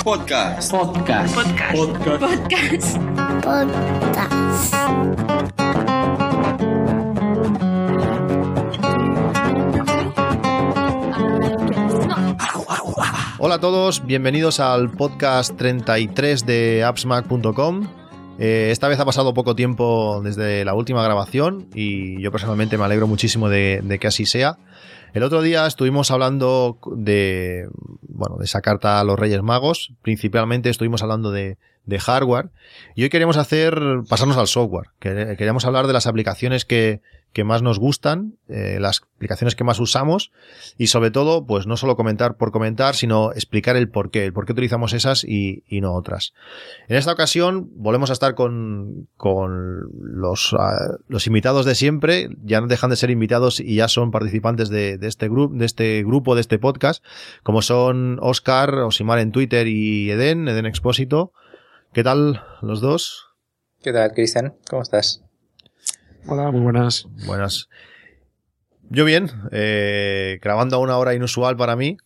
Podcast. Podcast. Podcast. Podcast. Hola a todos, bienvenidos al podcast 33 de appsmac.com. Eh, esta vez ha pasado poco tiempo desde la última grabación y yo personalmente me alegro muchísimo de, de que así sea. El otro día estuvimos hablando de, bueno, de esa carta a los Reyes Magos. Principalmente estuvimos hablando de, de hardware. Y hoy queremos hacer, pasarnos al software. Que- Queríamos hablar de las aplicaciones que, que más nos gustan, eh, las aplicaciones que más usamos y sobre todo, pues no solo comentar por comentar, sino explicar el por qué, el por qué utilizamos esas y, y no otras. En esta ocasión volvemos a estar con, con los, ah, los invitados de siempre, ya no dejan de ser invitados y ya son participantes de, de este grupo, de este grupo, de este podcast, como son Oscar, Osimar en Twitter y Eden, Eden Expósito. ¿Qué tal los dos? ¿Qué tal, Cristian? ¿Cómo estás? Hola, muy buenas. Buenas. Yo bien, eh, grabando a una hora inusual para mí.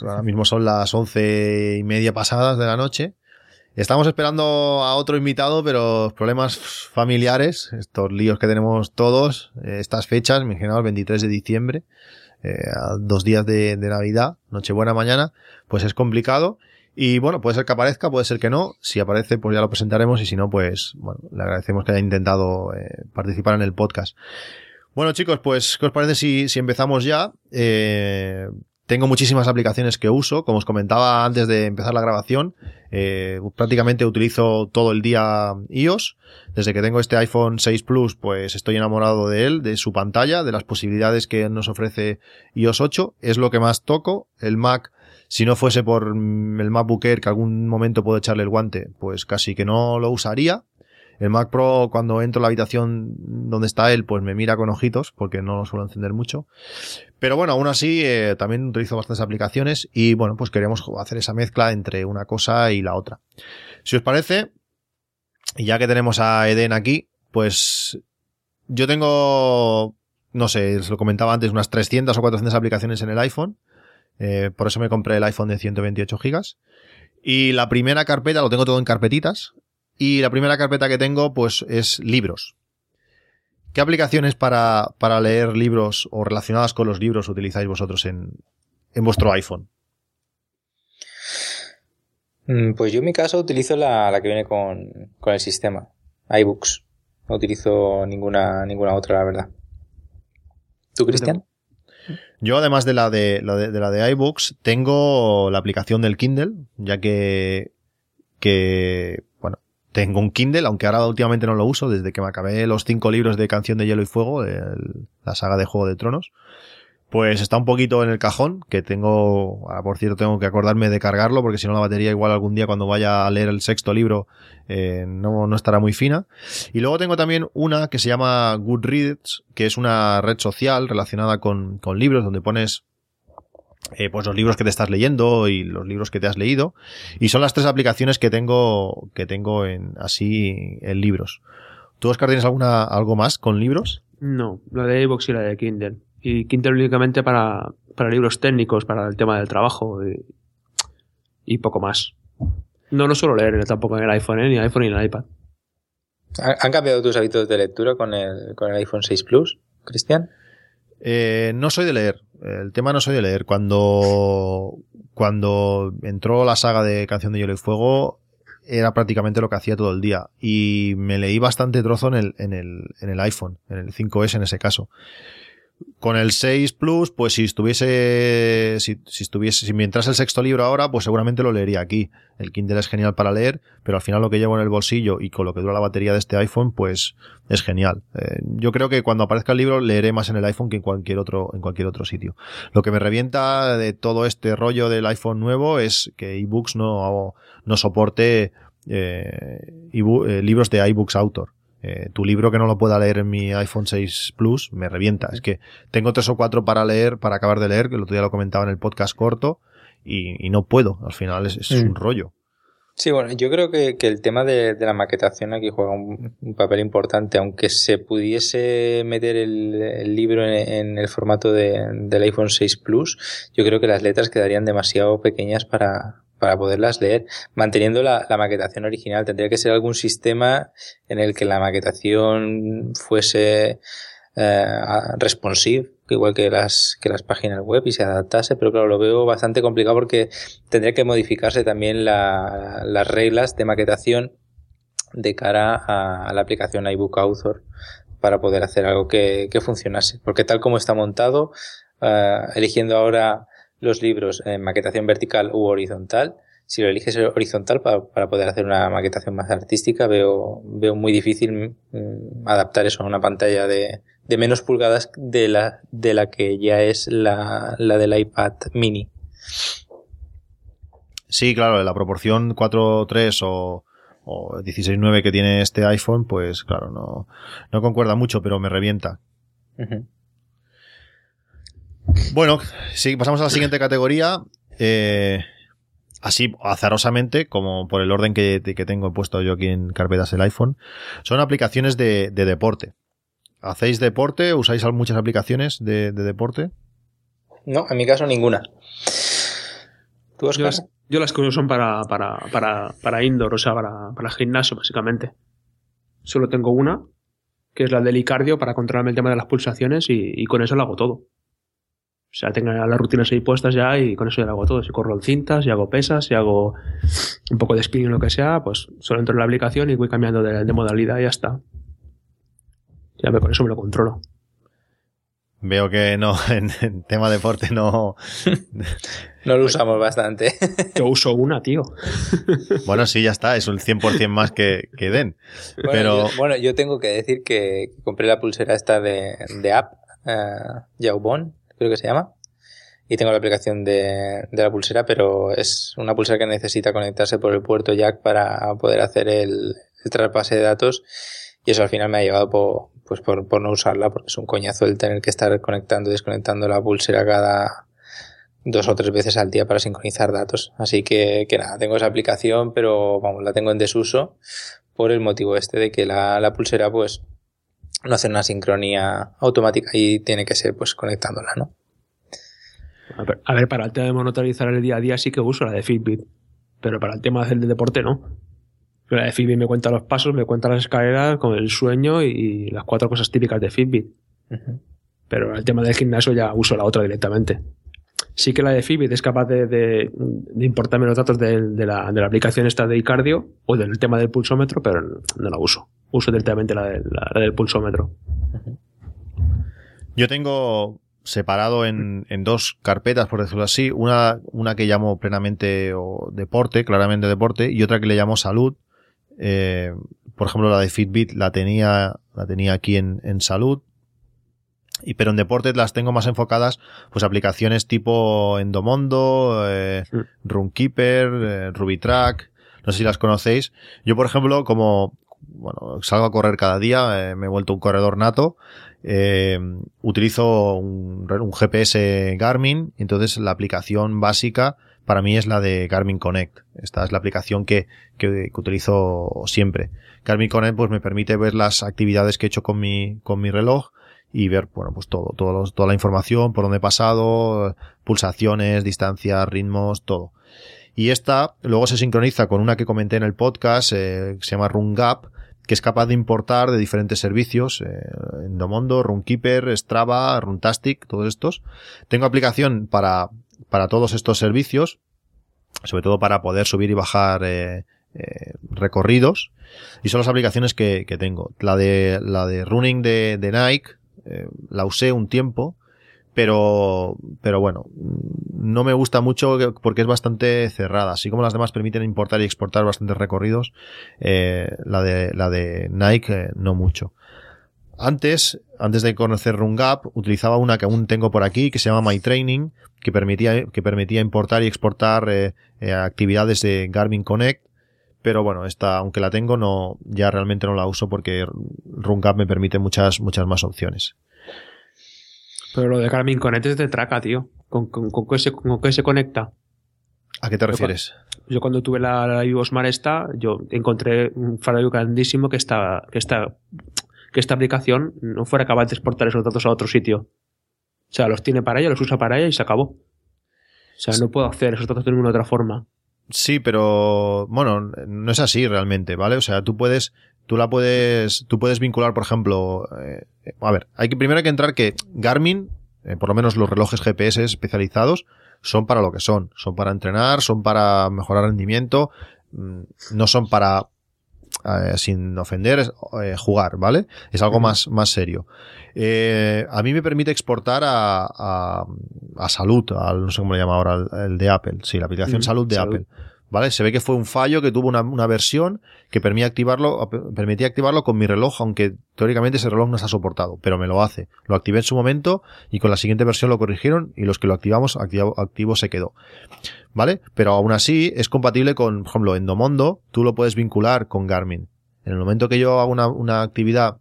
Ahora mismo son las once y media pasadas de la noche. Estamos esperando a otro invitado, pero problemas familiares, estos líos que tenemos todos, eh, estas fechas, me imagino el 23 de diciembre, eh, a dos días de, de Navidad, Nochebuena mañana, pues es complicado. Y bueno, puede ser que aparezca, puede ser que no. Si aparece, pues ya lo presentaremos y si no, pues bueno, le agradecemos que haya intentado eh, participar en el podcast. Bueno chicos, pues ¿qué os parece si, si empezamos ya? Eh, tengo muchísimas aplicaciones que uso, como os comentaba antes de empezar la grabación, eh, prácticamente utilizo todo el día iOS. Desde que tengo este iPhone 6 Plus, pues estoy enamorado de él, de su pantalla, de las posibilidades que nos ofrece iOS 8. Es lo que más toco. El Mac, si no fuese por el MacBook Air, que algún momento puedo echarle el guante, pues casi que no lo usaría. El Mac Pro, cuando entro a la habitación donde está él, pues me mira con ojitos, porque no lo suelo encender mucho. Pero bueno, aún así, eh, también utilizo bastantes aplicaciones y bueno, pues queremos hacer esa mezcla entre una cosa y la otra. Si os parece, y ya que tenemos a Eden aquí, pues yo tengo, no sé, os lo comentaba antes, unas 300 o 400 aplicaciones en el iPhone. Eh, por eso me compré el iPhone de 128 gigas. Y la primera carpeta, lo tengo todo en carpetitas. Y la primera carpeta que tengo, pues, es libros. ¿Qué aplicaciones para, para leer libros o relacionadas con los libros utilizáis vosotros en, en vuestro iPhone? Mm, Pues yo en mi caso utilizo la, la que viene con, con el sistema, iBooks. No utilizo ninguna, ninguna otra, la verdad. ¿Tú, Cristian? Yo, además de la de, la de, de la de iBooks, tengo la aplicación del Kindle, ya que, que, bueno, tengo un Kindle, aunque ahora últimamente no lo uso, desde que me acabé los cinco libros de Canción de Hielo y Fuego, de la saga de Juego de Tronos. Pues está un poquito en el cajón, que tengo, ahora por cierto tengo que acordarme de cargarlo, porque si no la batería igual algún día cuando vaya a leer el sexto libro eh, no, no estará muy fina. Y luego tengo también una que se llama Goodreads, que es una red social relacionada con, con libros, donde pones eh, pues los libros que te estás leyendo y los libros que te has leído. Y son las tres aplicaciones que tengo, que tengo en, así en libros. ¿Tú, Oscar, tienes alguna, algo más con libros? No, la de iVoox y la de Kindle. Y Kindle únicamente para, para libros técnicos, para el tema del trabajo y, y poco más. No lo suelo leer tampoco en el iPhone, ¿eh? ni en el iPhone ni en el iPad. ¿Han han cambiado tus hábitos de lectura con el, con el iPhone 6 Plus, Cristian? Eh, no soy de leer. El tema no soy de leer. Cuando, cuando entró la saga de Canción de Hielo y Fuego, era prácticamente lo que hacía todo el día. Y me leí bastante trozo en el, en el, en el iPhone, en el 5S en ese caso. Con el 6 Plus, pues si estuviese, si, si estuviese, si me entrase el sexto libro ahora, pues seguramente lo leería aquí. El Kindle es genial para leer, pero al final lo que llevo en el bolsillo y con lo que dura la batería de este iPhone, pues es genial. Eh, yo creo que cuando aparezca el libro leeré más en el iPhone que en cualquier otro, en cualquier otro sitio. Lo que me revienta de todo este rollo del iPhone nuevo es que ebooks no, no soporte eh, eh, libros de iBooks Author. Eh, tu libro que no lo pueda leer en mi iPhone 6 Plus me revienta. Es que tengo tres o cuatro para leer, para acabar de leer, que el otro día lo comentaba en el podcast corto, y, y no puedo. Al final es, es Mm. un rollo. Sí, bueno, yo creo que, que el tema de, de la maquetación aquí juega un, un papel importante, aunque se pudiese meter el, el libro en, en el formato de- del iPhone 6 Plus, yo creo que las letras quedarían demasiado pequeñas para, para poderlas leer, manteniendo la, la, maquetación original. Tendría que ser algún sistema en el que la maquetación fuese eh, responsive, igual que las, que las páginas web y se adaptase, pero claro, lo veo bastante complicado porque tendría que modificarse también la, las reglas de maquetación de cara a, la aplicación iBook Author para poder hacer algo que, que funcionase. Porque tal como está montado, uh, eligiendo ahora los libros en maquetación vertical u horizontal, si lo eliges horizontal para, para, poder hacer una maquetación más artística, veo, veo muy difícil mm, adaptar eso a una pantalla de, de, menos pulgadas de la, de la que ya es la, la del iPad mini. Sí, claro, la proporción 4.3 o, o 16.9 que tiene este iPhone, pues claro, no, no concuerda mucho, pero me revienta. Uh -huh. Bueno, sí, pasamos a la siguiente categoría. Eh, así, azarosamente, como por el orden que, que, tengo puesto yo aquí en carpetas el iPhone, son aplicaciones de, de deporte. ¿Hacéis deporte? ¿Usáis muchas aplicaciones de, de, deporte? No, en mi caso ninguna. ¿Tú, yo, las, yo las que uso son para, para, para, para indoor, o sea, para, para gimnasio, básicamente. Solo tengo una, que es la del iCardio, para controlarme el tema de las pulsaciones y, y con eso lo hago todo. O sea, tengo las rutinas ahí puestas ya y con eso ya lo hago todo. Si corro en cintas, si hago pesas, si hago un poco de spinning o lo que sea, pues solo entro en la aplicación y voy cambiando de, de modalidad y ya está. Ya me, con eso me lo controlo. Veo que no, en, en tema deporte no. no lo usamos bastante. Yo uso una, tío. bueno, sí, ya está, es un 100% más que, que den. Bueno, Pero... Yo, bueno, yo tengo que decir que compré la pulsera esta de, de app, uh, Jaubon, creo que se llama. Y tengo la aplicación de, de, la pulsera, pero es una pulsera que necesita conectarse por el puerto jack para poder hacer el, el traspase de datos. Y eso al final me ha llevado por, pues por, por, no usarla, porque es un coñazo el tener que estar conectando y desconectando la pulsera cada dos o tres veces al día para sincronizar datos. Así que, que nada, tengo esa aplicación, pero vamos, la tengo en desuso por el motivo este de que la, la pulsera pues no hace una sincronía automática y tiene que ser pues conectándola, ¿no? A ver, a ver, para el tema de monitorizar el día a día sí que uso la de Fitbit, pero para el tema del deporte no. La de Fitbit me cuenta los pasos, me cuenta las escaleras con el sueño y las cuatro cosas típicas de Fitbit. Uh -huh. Pero el tema del gimnasio ya uso la otra directamente. Sí que la de Fitbit es capaz de, de, de importarme los datos de, de, la, de, la, aplicación esta de cardio o del tema del pulsómetro, pero no la uso. Uso directamente la, de, la, del pulsómetro. Yo tengo separado en, en, dos carpetas, por decirlo así. Una, una que llamo plenamente o deporte, claramente deporte, y otra que le llamo salud. Eh, por ejemplo, la de Fitbit la tenía, la tenía aquí en, en salud. Y, pero en deportes las tengo más enfocadas, pues aplicaciones tipo Endomondo, eh, sí. Runkeeper, eh, RubyTrack, no sé si las conocéis. Yo, por ejemplo, como, bueno, salgo a correr cada día, eh, me he vuelto un corredor nato, eh, utilizo un, GPS Garmin, entonces la aplicación básica para mí es la de Garmin Connect. Esta es la aplicación que, que, utilizo siempre. Garmin Connect pues me permite ver las actividades que he hecho con mi, con mi reloj y ver, bueno, pues todo, todo toda la información, por dónde he pasado, pulsaciones, distancias, ritmos, todo. Y esta luego se sincroniza con una que comenté en el podcast, eh, que se llama RunGap, que es capaz de importar de diferentes servicios, eh, Endomondo, Runkeeper, Strava, Runtastic, todos estos. Tengo aplicación para, para todos estos servicios, sobre todo para poder subir y bajar eh, eh, recorridos, y son las aplicaciones que, tengo. La de, la de Running de, de Nike, eh, la usé un tiempo, pero, pero bueno, no me gusta mucho porque es bastante cerrada. Así como las demás permiten importar y exportar bastantes recorridos, eh, la de, la de Nike eh, no mucho. Antes, antes de conocer RunGap, utilizaba una que aún tengo por aquí, que se llama My Training, que permitía, que permitía importar y exportar eh, eh, actividades de Garmin Connect. Pero bueno, esta, aunque la tengo, no, ya realmente no la uso porque RunGap me permite muchas, muchas más opciones. Pero lo de Garmin Connect es de traca, tío. ¿Con, con, con, qué, se, ¿Con qué se conecta? ¿A qué te refieres? Yo cuando tuve la, la Ivosmar esta, yo encontré un fallo grandísimo que esta, que esta, que esta aplicación no fuera capaz de exportar esos datos a otro sitio. O sea, los tiene para ella, los usa para ella y se acabó. O sea, no puedo hacer esos datos de ninguna otra forma. Sí, pero bueno, no es así realmente, ¿vale? O sea, tú puedes, tú la puedes, tú puedes vincular, por ejemplo, eh, a ver, hay que primero hay que entrar que Garmin, eh, por lo menos los relojes GPS especializados, son para lo que son, son para entrenar, son para mejorar rendimiento, mm, no son para eh, sin ofender, eh, jugar, ¿vale? Es algo más, más serio. Eh, a mí me permite exportar a, a, a Salud, al, no sé cómo le llama ahora, el, el de Apple, sí, la aplicación Mm, Salud de Salud. Apple. ¿Vale? Se ve que fue un fallo que tuvo una, una versión que permitía activarlo, permitía activarlo con mi reloj, aunque teóricamente ese reloj no está soportado, pero me lo hace. Lo activé en su momento y con la siguiente versión lo corrigieron y los que lo activamos, activo, activo se quedó. ¿Vale? Pero aún así es compatible con, por ejemplo, Endomondo, tú lo puedes vincular con Garmin. En el momento que yo hago una, una actividad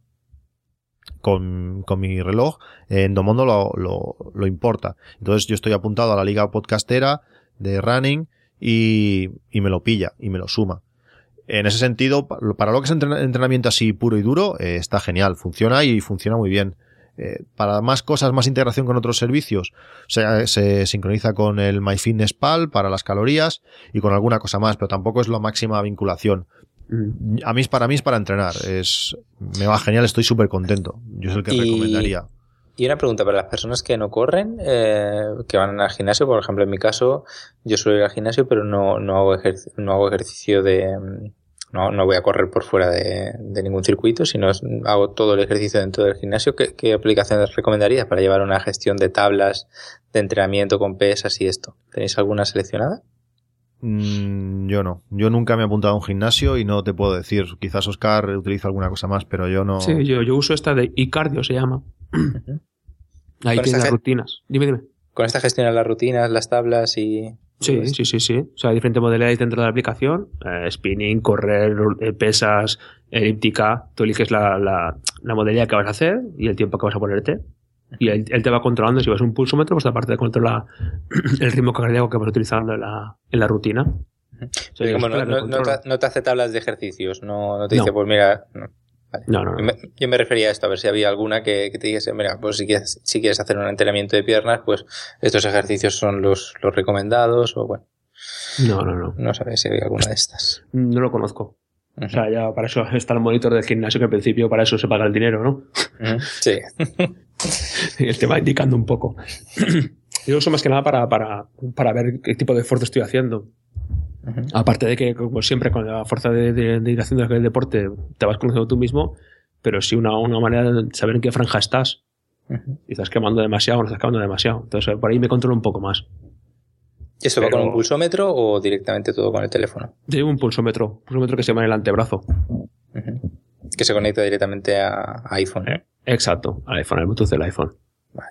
con, con mi reloj, eh, Endomondo lo, lo, lo importa. Entonces yo estoy apuntado a la liga podcastera de running y, y me lo pilla y me lo suma. En ese sentido, pa- para lo que es entren- entrenamiento así puro y duro, eh, está genial, funciona y funciona muy bien. Eh, para más cosas, más integración con otros servicios, se, se sincroniza con el MyFitnessPal para las calorías y con alguna cosa más, pero tampoco es la máxima vinculación. Mm. A mí, es- para mí es para entrenar, es, me va genial, estoy súper contento. Yo es el que Y- recomendaría. Y una pregunta para las personas que no corren, eh, que van al gimnasio, por ejemplo, en mi caso, yo suelo ir al gimnasio, pero no, no, hago, ejerc- no hago ejercicio de... No, no voy a correr por fuera de, de ningún circuito, sino hago todo el ejercicio dentro del gimnasio. ¿Qué, qué aplicaciones recomendarías para llevar una gestión de tablas de entrenamiento con pesas y esto? ¿Tenéis alguna seleccionada? Mm, yo no. Yo nunca me he apuntado a un gimnasio y no te puedo decir. Quizás Oscar utiliza alguna cosa más, pero yo no. Sí, yo, yo uso esta de iCardio, se llama. Con tiene esa las rutinas. Dime, dime. Con esta gestionas las rutinas, las tablas y... Sí, sí, sí, sí. O sea, hay diferentes modalidades dentro de la aplicación. Eh, spinning, correr, eh, pesas, elíptica. Tú eliges la, la, la modalidad que vas a hacer y el tiempo que vas a ponerte. Y él, él te va controlando. Si vas a un pulsómetro, pues aparte de controlar el ritmo cardíaco que vas utilizando en la, en la rutina. O sea, como no, controla. te, no te hace tablas de ejercicios, no, no te dice, pues mira... no. Vale. No, no, no. Yo me, yo me refería a esto, a ver si había alguna que, que te dijese, mira, pues si quieres, si quieres hacer un entrenamiento de piernas, pues estos ejercicios son los, los recomendados, o bueno, No, no, no. no sabes si había alguna de estas. No lo conozco. O sea, ya para eso está el monitor del gimnasio, que al principio para eso se paga el dinero, ¿no? Sí. Y él te va indicando un poco. Yo uso más que nada para, para, para ver qué tipo de esfuerzo estoy haciendo. Aparte de que, como siempre, con la fuerza de, de, de ir haciendo el deporte, te vas conociendo tú mismo, pero sí una, una manera de saber en qué franja estás. Si estás quemando demasiado o no estás quemando demasiado. Entonces, por ahí me controlo un poco más. ¿Y eso va con un pulsómetro o directamente todo con el teléfono? Yo llevo un pulsómetro, un pulsómetro que se llama en el antebrazo. Que se conecta directamente a, iPhone. Eh. Exacto, al iPhone, al Bluetooth del iPhone.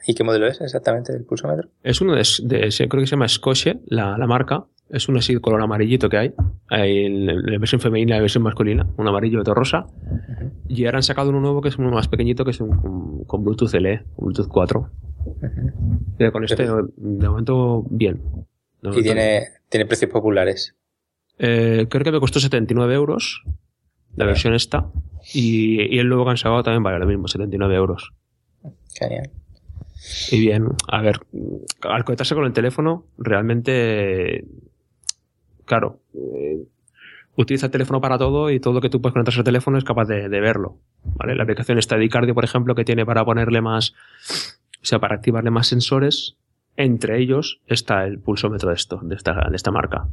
¿Y qué modelo es exactamente del pulsómetro? Es uno de, de- se- creo que se llama Scoche, la, la marca. Es un así de color amarillito que hay. Hay en la versión femenina y la versión masculina. Un amarillo y otro rosa. Y ahora han sacado uno nuevo que es uno más pequeñito que es un, con, con Bluetooth LE, con Bluetooth 4. Ujú. Pero con este, de momento, bien. De Y tiene, tiene precios populares. eh, creo que me costó 79 euros la versión esta. Y, y el nuevo que han sacado también vale lo mismo, 79 euros. Genial. Y bien, a ver, al conectarse con el teléfono, realmente, claro, eh, utiliza el teléfono para todo y todo lo que tú puedes conectarse al teléfono es capaz de, de verlo. ¿vale? La aplicación Steady por ejemplo, que tiene para ponerle más, o sea, para activarle más sensores, entre ellos está el pulsómetro de esto, de esta, de esta marca.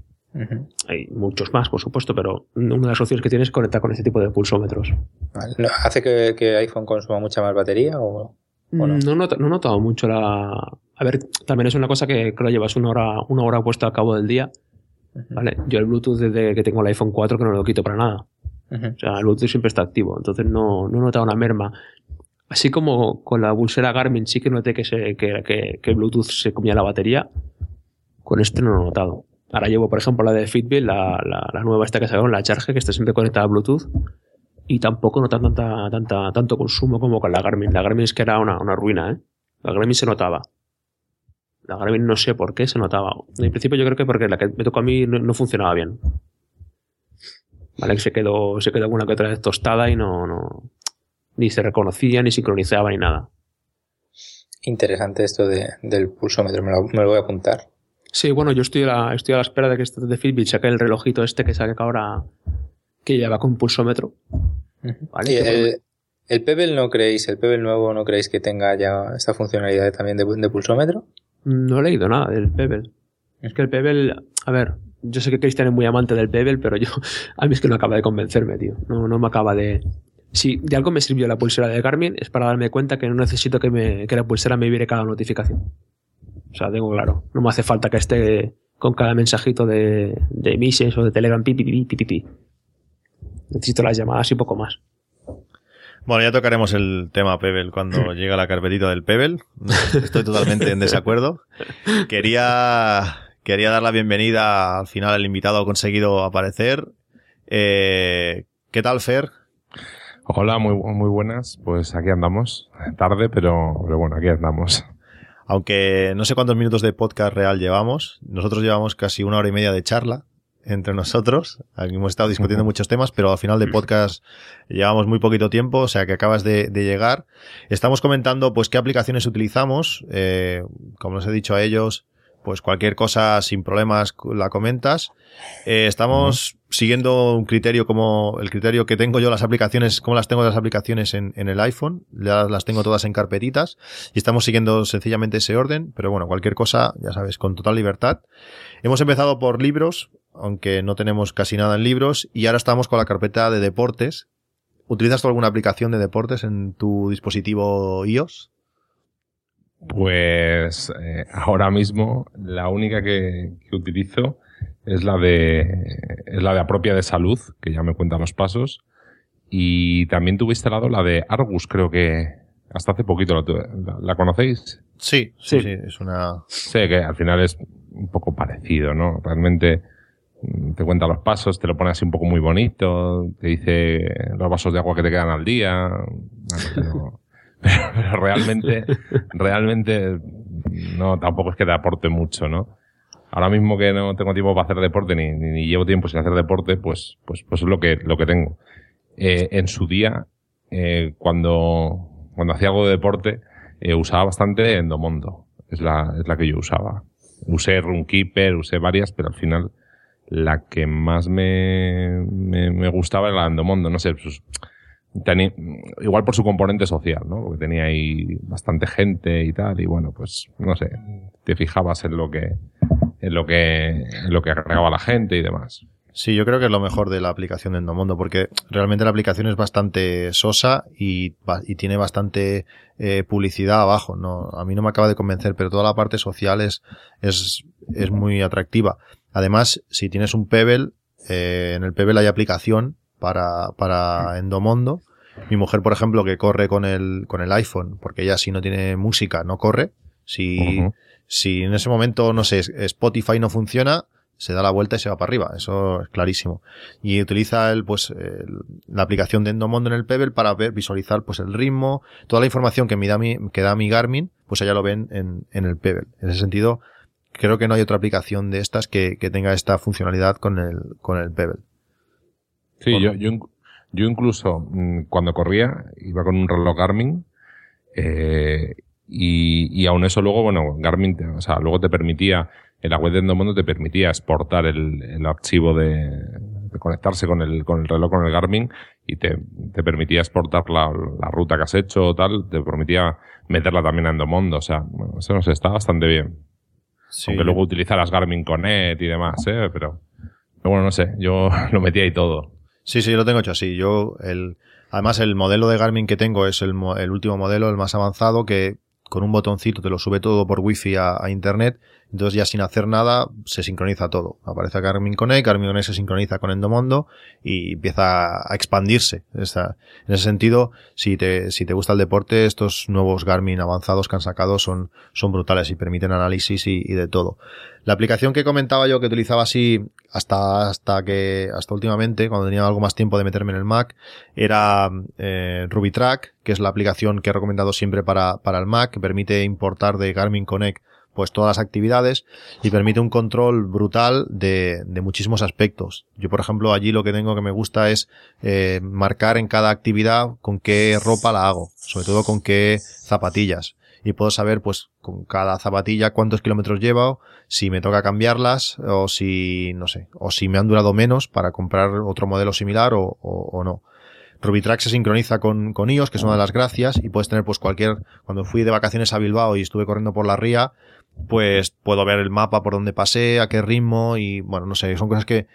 Hay muchos más, por supuesto, pero una de las opciones que tienes es conectar con este tipo de pulsómetros. ¿No- ¿Hace que, que iPhone consuma mucha más batería o...? ¿O no? no? not- no he notado mucho la... A ver, también es una cosa que creo llevas una hora, una hora puesta a cabo del día. ¿Vale? Yo el Bluetooth desde que tengo el iPhone 4 que no lo quito para nada. Ujú. O sea, el Bluetooth siempre está activo. Entonces no, no he notado una merma. Así como con la pulsera Garmin sí que noté que, se, que, que, que Bluetooth se comía la batería. Con este no lo he notado. Ahora llevo, por ejemplo, la de Fitbit, la, la, la nueva esta que sacaron, la Charge, que está siempre conectada a Bluetooth. Y tampoco notan tanta, tanta, tanto consumo como con la Garmin. La Garmin es que era una, una ruina, ¿eh? La Garmin se notaba. La Garmin no sé por qué se notaba. En principio yo creo que porque la que me tocó a mí no, no funcionaba bien. Vale, que se quedó, se quedó alguna que otra vez tostada y no, no, ni se reconocía, ni sincronizaba, ni nada. Interesante esto de, del pulsómetro, me lo, me lo voy a apuntar. Sí, bueno, yo estoy a la, estoy a la espera de que este de Fitbit saque el relojito este que saque ahora que lleva con pulsómetro. El, el Pebble no creéis, el Pebble nuevo no creéis que tenga ya esta funcionalidad también de, de pulsómetro? No he leído nada del Pebble. Es que el Pebble, a ver, yo sé que Cristian es muy amante del Pebble, pero yo, a mí es que no acaba de convencerme, tío. No, no me acaba de... Si de algo me sirvió la pulsera de Garmin es para darme cuenta que no necesito que, me, que la pulsera me vibre cada notificación. O sea, tengo claro. No me hace falta que esté con cada mensajito de, de Mises o de Telegram, pi, pi, pi, pi, pi. Necesito las llamadas y poco más. Bueno, ya tocaremos el tema Pebble cuando llega la carpetita del Pebble. Estoy totalmente en desacuerdo. Quería, quería dar la bienvenida al final al invitado ha conseguido aparecer. Eh, ¿Qué tal, Fer? Hola, muy, muy buenas. Pues aquí andamos. Tarde, pero, pero bueno, aquí andamos. Aunque no sé cuántos minutos de podcast real llevamos, nosotros llevamos casi una hora y media de charla entre nosotros. Aquí hemos estado discutiendo muchos temas, pero al final de podcast llevamos muy poquito tiempo, o sea que acabas de, de llegar. Estamos comentando pues qué aplicaciones utilizamos. Eh, como les he dicho a ellos, pues cualquier cosa sin problemas la comentas. Eh, estamos siguiendo un criterio como el criterio que tengo yo las aplicaciones, como las tengo las aplicaciones en, en el iPhone, ya las tengo todas en carpetitas y estamos siguiendo sencillamente ese orden, pero bueno, cualquier cosa, ya sabes, con total libertad. Hemos empezado por libros, aunque no tenemos casi nada en libros, y ahora estamos con la carpeta de deportes. ¿Utilizas tú alguna aplicación de deportes en tu dispositivo iOS? Pues eh, ahora mismo la única que, que utilizo es la de es la de Apropia de Salud, que ya me cuenta los pasos. Y también tuve instalado la de Argus, creo que hasta hace poquito la, tuve. ¿La- la conocéis. Sí, sí, Sí. sí, es una... Sé que al final es un poco parecido, ¿no? Realmente te cuenta los pasos, te lo pone así un poco muy bonito, te dice los vasos de agua que te quedan al día. Pero, realmente, realmente no, tampoco es que te aporte mucho, ¿no? Ahora mismo que no tengo tiempo para hacer deporte ni llevo tiempo sin hacer deporte, pues, pues, pues es lo que, lo que tengo. Eh, en su día, eh, cuando, cuando hacía algo de deporte, eh, usaba bastante Endomondo. Es la, es la que yo usaba. Usé Runkeeper, usé varias, pero al final la que más me, me, me gustaba era la Endomondo. No sé, pues, igual por su componente social, ¿no? Porque tenía ahí bastante gente y tal, y bueno, pues, no sé, te fijabas en lo que, en lo que, en lo que agregaba la gente y demás. Sí, yo creo que es lo mejor de la aplicación de Endomondo, porque realmente la aplicación es bastante sosa y, y tiene bastante eh, publicidad abajo. No, a mí no me acaba de convencer, pero toda la parte social es, es, es muy atractiva. Además, si tienes un Pebble, eh, en el Pebble hay aplicación para, para Endomondo. Mi mujer, por ejemplo, que corre con el, con el iPhone, porque ella si no tiene música no corre. Si, si en ese momento, no sé, Spotify no funciona, se da la vuelta y se va para arriba. Eso es clarísimo. Y utiliza el, pues, el- la aplicación de Endomondo en el Pebble para ver, visualizar, pues, el ritmo, toda la información que me da mi, que da mi Garmin, pues ella lo ven en, en el Pebble. En ese sentido, creo que no hay otra aplicación de estas que, que tenga esta funcionalidad con el, con el Pebble. Sí, yo, yo, yo incluso mm, cuando corría iba con un reloj Garmin eh, y, y aún eso luego, bueno, Garmin, o sea, luego te permitía, en la web de Endomondo te permitía exportar el, el archivo de, de conectarse con el, con el reloj, con el Garmin y te, te permitía exportar la, la ruta que has hecho o tal, te permitía meterla también a Endomondo, o sea, bueno, eso no sé, está bastante bien. Sí. Aunque luego utilizaras Garmin Connect y demás, ¿eh? Pero, pero bueno, no sé, yo lo metía ahí todo. Sí, sí, yo lo tengo hecho así. Yo, el, además el modelo de Garmin que tengo es el, el último modelo, el más avanzado, que con un botoncito te lo sube todo por wifi a, a internet. Entonces ya sin hacer nada se sincroniza todo. Aparece Garmin Connect, Garmin Connect se sincroniza con Endomondo y empieza a expandirse. En ese sentido, si te, si te gusta el deporte, estos nuevos Garmin avanzados que han sacado son, son brutales y permiten análisis y, y de todo. La aplicación que comentaba yo que utilizaba así hasta, hasta que, hasta últimamente, cuando tenía algo más tiempo de meterme en el Mac, era eh, RubyTrack, que es la aplicación que he recomendado siempre para, para el Mac, que permite importar de Garmin Connect pues todas las actividades y permite un control brutal de, de muchísimos aspectos. Yo, por ejemplo, allí lo que tengo que me gusta es eh, marcar en cada actividad con qué ropa la hago, sobre todo con qué zapatillas. y puedo saber pues con cada zapatilla cuántos kilómetros llevo, si me toca cambiarlas o si, no sé, o si me han durado menos para comprar otro modelo similar o, o, o no. Rubitrack se sincroniza con, con iOS, que es una de las gracias, y puedes tener pues cualquier, cuando fui de vacaciones a Bilbao y estuve corriendo por la ría, pues puedo ver el mapa por donde pasé, a qué ritmo y bueno, no sé, son cosas que,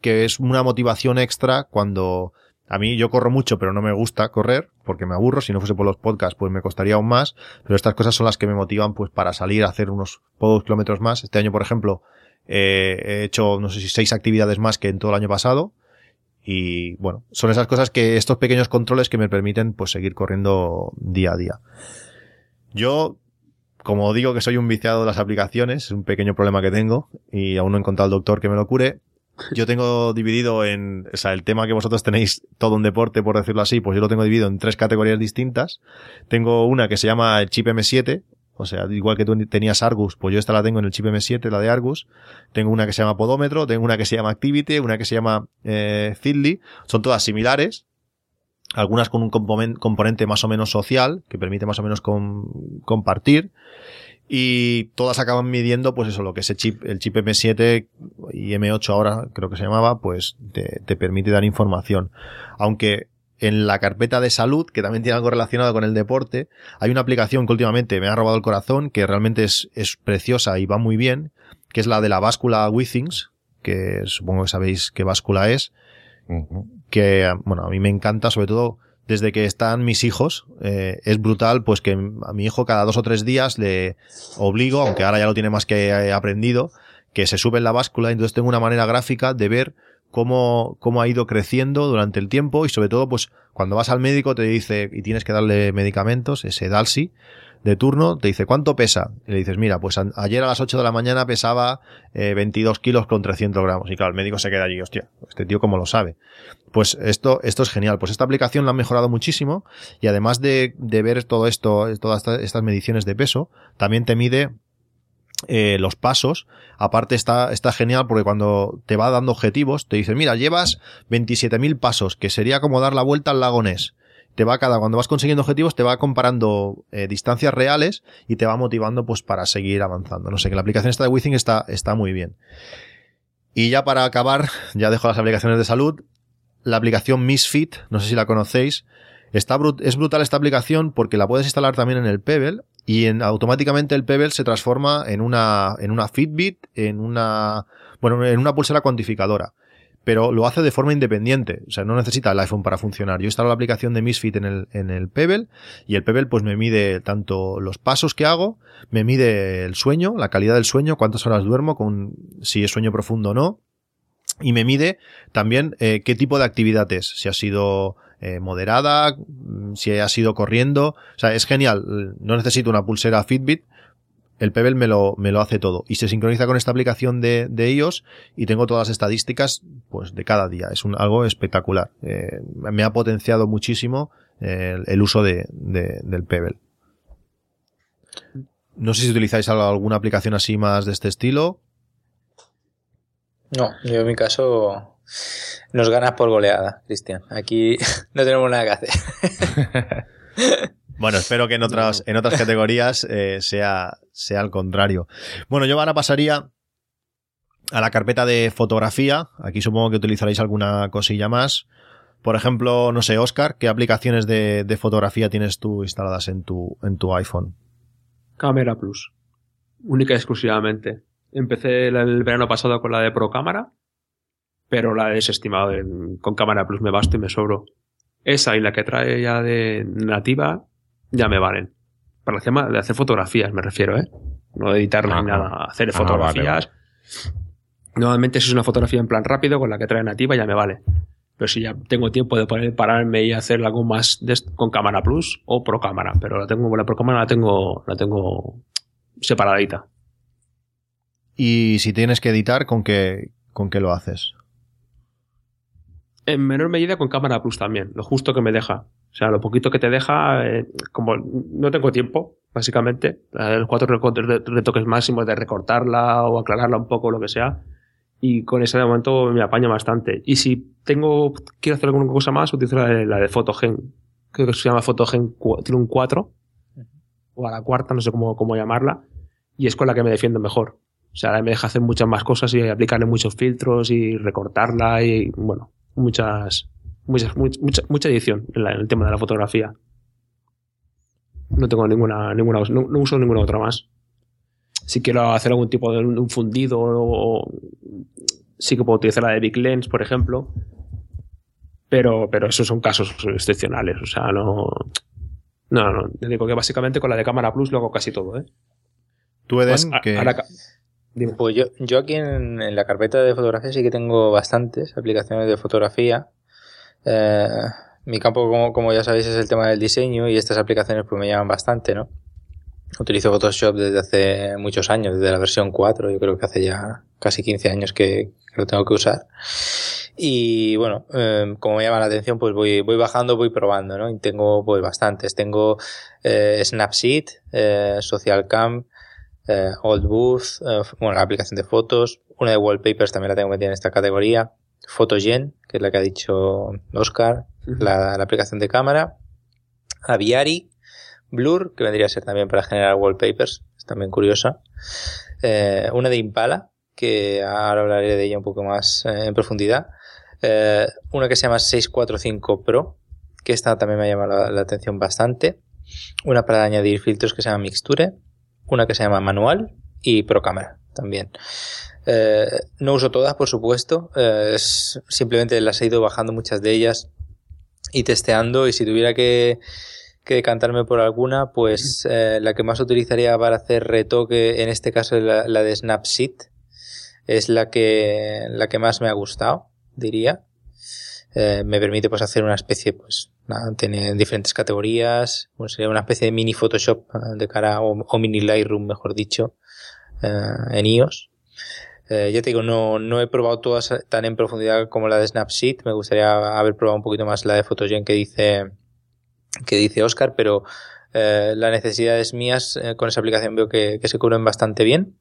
que es una motivación extra cuando a mí yo corro mucho, pero no me gusta correr porque me aburro. Si no fuese por los podcasts, pues me costaría aún más. Pero estas cosas son las que me motivan pues para salir a hacer unos pocos kilómetros más. Este año, por ejemplo, eh, he hecho no sé si seis actividades más que en todo el año pasado. Y bueno, son esas cosas que estos pequeños controles que me permiten pues seguir corriendo día a día. Yo, como digo que soy un viciado de las aplicaciones, es un pequeño problema que tengo y aún no he encontrado al doctor que me lo cure. Yo tengo dividido en, o sea, el tema que vosotros tenéis todo un deporte, por decirlo así, pues yo lo tengo dividido en tres categorías distintas. Tengo una que se llama el chip M7, o sea, igual que tú tenías Argus, pues yo esta la tengo en el chip M7, la de Argus. Tengo una que se llama Podómetro, tengo una que se llama Activity, una que se llama eh, Feedly. Son todas similares. Algunas con un componen- componente más o menos social, que permite más o menos com- compartir. Y todas acaban midiendo, pues eso, lo que ese chip, el chip M7 y M8 ahora creo que se llamaba, pues te permite dar información. Aunque en la carpeta de salud, que también tiene algo relacionado con el deporte, hay una aplicación que últimamente me ha robado el corazón, que realmente es, es preciosa y va muy bien, que es la de la báscula Withings, que supongo que sabéis qué báscula es, que bueno, a mí me encanta, sobre todo desde que están mis hijos, eh, es brutal, pues que a mi hijo cada dos o tres días le obligo, aunque ahora ya lo tiene más que eh, aprendido, que se sube en la báscula, entonces tengo una manera gráfica de ver cómo, cómo ha ido creciendo durante el tiempo y sobre todo, pues cuando vas al médico te dice, y tienes que darle medicamentos, ese Dalsi, de turno, te dice, ¿cuánto pesa? Y le dices, mira, pues ayer a las 8 de la mañana pesaba eh, 22 kilos con 300 gramos. Y claro, el médico se queda allí, hostia, este tío cómo lo sabe. Pues esto, esto es genial. Pues esta aplicación la han mejorado muchísimo y además de, de ver todo esto, todas esta- estas mediciones de peso, también te mide eh, los pasos. Aparte está, está genial porque cuando te va dando objetivos, te dice, mira, llevas 27.000 pasos, que sería como dar la vuelta al lago Ness. Te va cada, cuando vas consiguiendo objetivos, te va comparando eh, distancias reales y te va motivando pues para seguir avanzando. No sé, que la aplicación esta de Withing está, está muy bien. Y ya para acabar, ya dejo las aplicaciones de salud. La aplicación Misfit, no sé si la conocéis, Está es brutal esta aplicación porque la puedes instalar también en el Pebble y en, automáticamente el Pebble se transforma en una, en una Fitbit, en una, bueno, en una pulsera cuantificadora. Pero lo hace de forma independiente, o sea, no necesita el iPhone para funcionar. Yo instalo la aplicación de Misfit en el, en el Pebble y el Pebble pues me mide tanto los pasos que hago, me mide el sueño, la calidad del sueño, cuántas horas duermo, con si es sueño profundo o no, y me mide también eh, qué tipo de actividad es, si ha sido eh, moderada, mm, si ha sido corriendo, o sea, es genial, no necesito una pulsera Fitbit, el Pebble me lo, me lo hace todo. Y se sincroniza con esta aplicación de, de y tengo todas las estadísticas pues de cada día, es algo espectacular, Eh, me ha potenciado muchísimo eh, el, uso de- del Pebble. No sé si utilizáis alguna aplicación así más de este estilo. No, yo en mi caso nos ganas por goleada, Cristian. Aquí no tenemos nada que hacer. Bueno, espero que en otras, en otras categorías eh, sea, sea al contrario. Bueno, yo ahora pasaría a la carpeta de fotografía. Aquí supongo que utilizaréis alguna cosilla más. Por ejemplo, no sé, Oscar, ¿qué aplicaciones de, de fotografía tienes tú instaladas en tu, en tu iPhone? Cámara Plus. Única y exclusivamente. Empecé el verano pasado con la de Pro Cámara, pero la he desestimado. En- con Cámara Plus me basto y me sobro. Esa y la que trae ya de nativa ya me valen. Para el tema de hacer fotografías, me refiero, ¿eh? No de editarlas ni Ajá. nada. Hacer Ah, fotografías. Normalmente si es una fotografía en plan rápido, con la que trae nativa ya me vale. Pero si ya tengo tiempo de poder pararme y hacer algo más de con cámara plus o pro cámara. Pero la tengo, la pro cámara la tengo, la tengo separadita. Y si tienes que editar, ¿con qué, con qué lo haces? En menor medida con cámara plus también, lo justo que me deja. O sea, lo poquito que te deja, eh, como no tengo tiempo, básicamente, los cuatro retoques máximos de recortarla o aclararla un poco, lo que sea. Y con ese de momento me apaño bastante. Y si tengo, quiero hacer alguna cosa más, utilizo la de, la de Photogen. Creo que se llama Photogen, tiene un 4. o a la cuarta, no sé cómo, cómo llamarla, y es con la que me defiendo mejor. O sea, me deja hacer muchas más cosas y aplicarle muchos filtros y recortarla y, bueno, muchas, muchas, mucha, mucha edición en, la- en el tema de la fotografía. No tengo ninguna, ninguna, no, no uso ninguna otra más. Si quiero hacer algún tipo de un, un fundido o, sí que puedo utilizar la de Big Lens, por ejemplo. Pero, pero esos son casos excepcionales. O sea, no. No, no. Digo que básicamente con la de cámara plus lo hago casi todo, ¿eh? Tú, Eden, Pues, a- que... Pues yo, yo aquí en, la carpeta de fotografía sí que tengo bastantes aplicaciones de fotografía. Eh, mi campo, como, como ya sabéis, es el tema del diseño y estas aplicaciones pues me llaman bastante, ¿no? Utilizo Photoshop desde hace muchos años, desde la versión 4, yo creo que hace ya casi 15 años que, lo tengo que usar. Y bueno, eh, como me llama la atención, pues voy, voy bajando, voy probando, ¿no? Y tengo pues bastantes. Tengo eh, Snapseed, eh, SocialCam, eh, Old Booth, eh, bueno, la aplicación de fotos, una de wallpapers también la tengo metida en esta categoría, Photogen, que es la que ha dicho Oscar, la, la aplicación de cámara, Aviary, Blur, que vendría a ser también para generar wallpapers, es también curiosa, eh, una de Impala, que ahora hablaré de ella un poco más eh, en profundidad, eh, una que se llama 645 Pro, que esta también me ha llamado la, la atención bastante, una para añadir filtros que se llama Mixture, una que se llama Manual y Pro Cámara también. Eh, no uso todas, por supuesto, eh, es, simplemente las he ido bajando muchas de ellas y testeando y si tuviera que, que decantarme por alguna, pues eh, la que más utilizaría para hacer retoque, en este caso la, la de Snapseed, es la que, la que más me ha gustado, diría. Me permite pues hacer una especie, pues, nada, tiene diferentes categorías, pues sería una especie de mini Photoshop eh, de cara, o, mini Lightroom, mejor dicho, eh, en iOS. Eh, ya te digo, no, no he probado todas tan en profundidad como la de Snapseed. Me gustaría haber probado un poquito más la de Photogen que dice, que dice Oscar, pero eh, las necesidades mías eh, con esa aplicación veo que, se cubren bastante bien.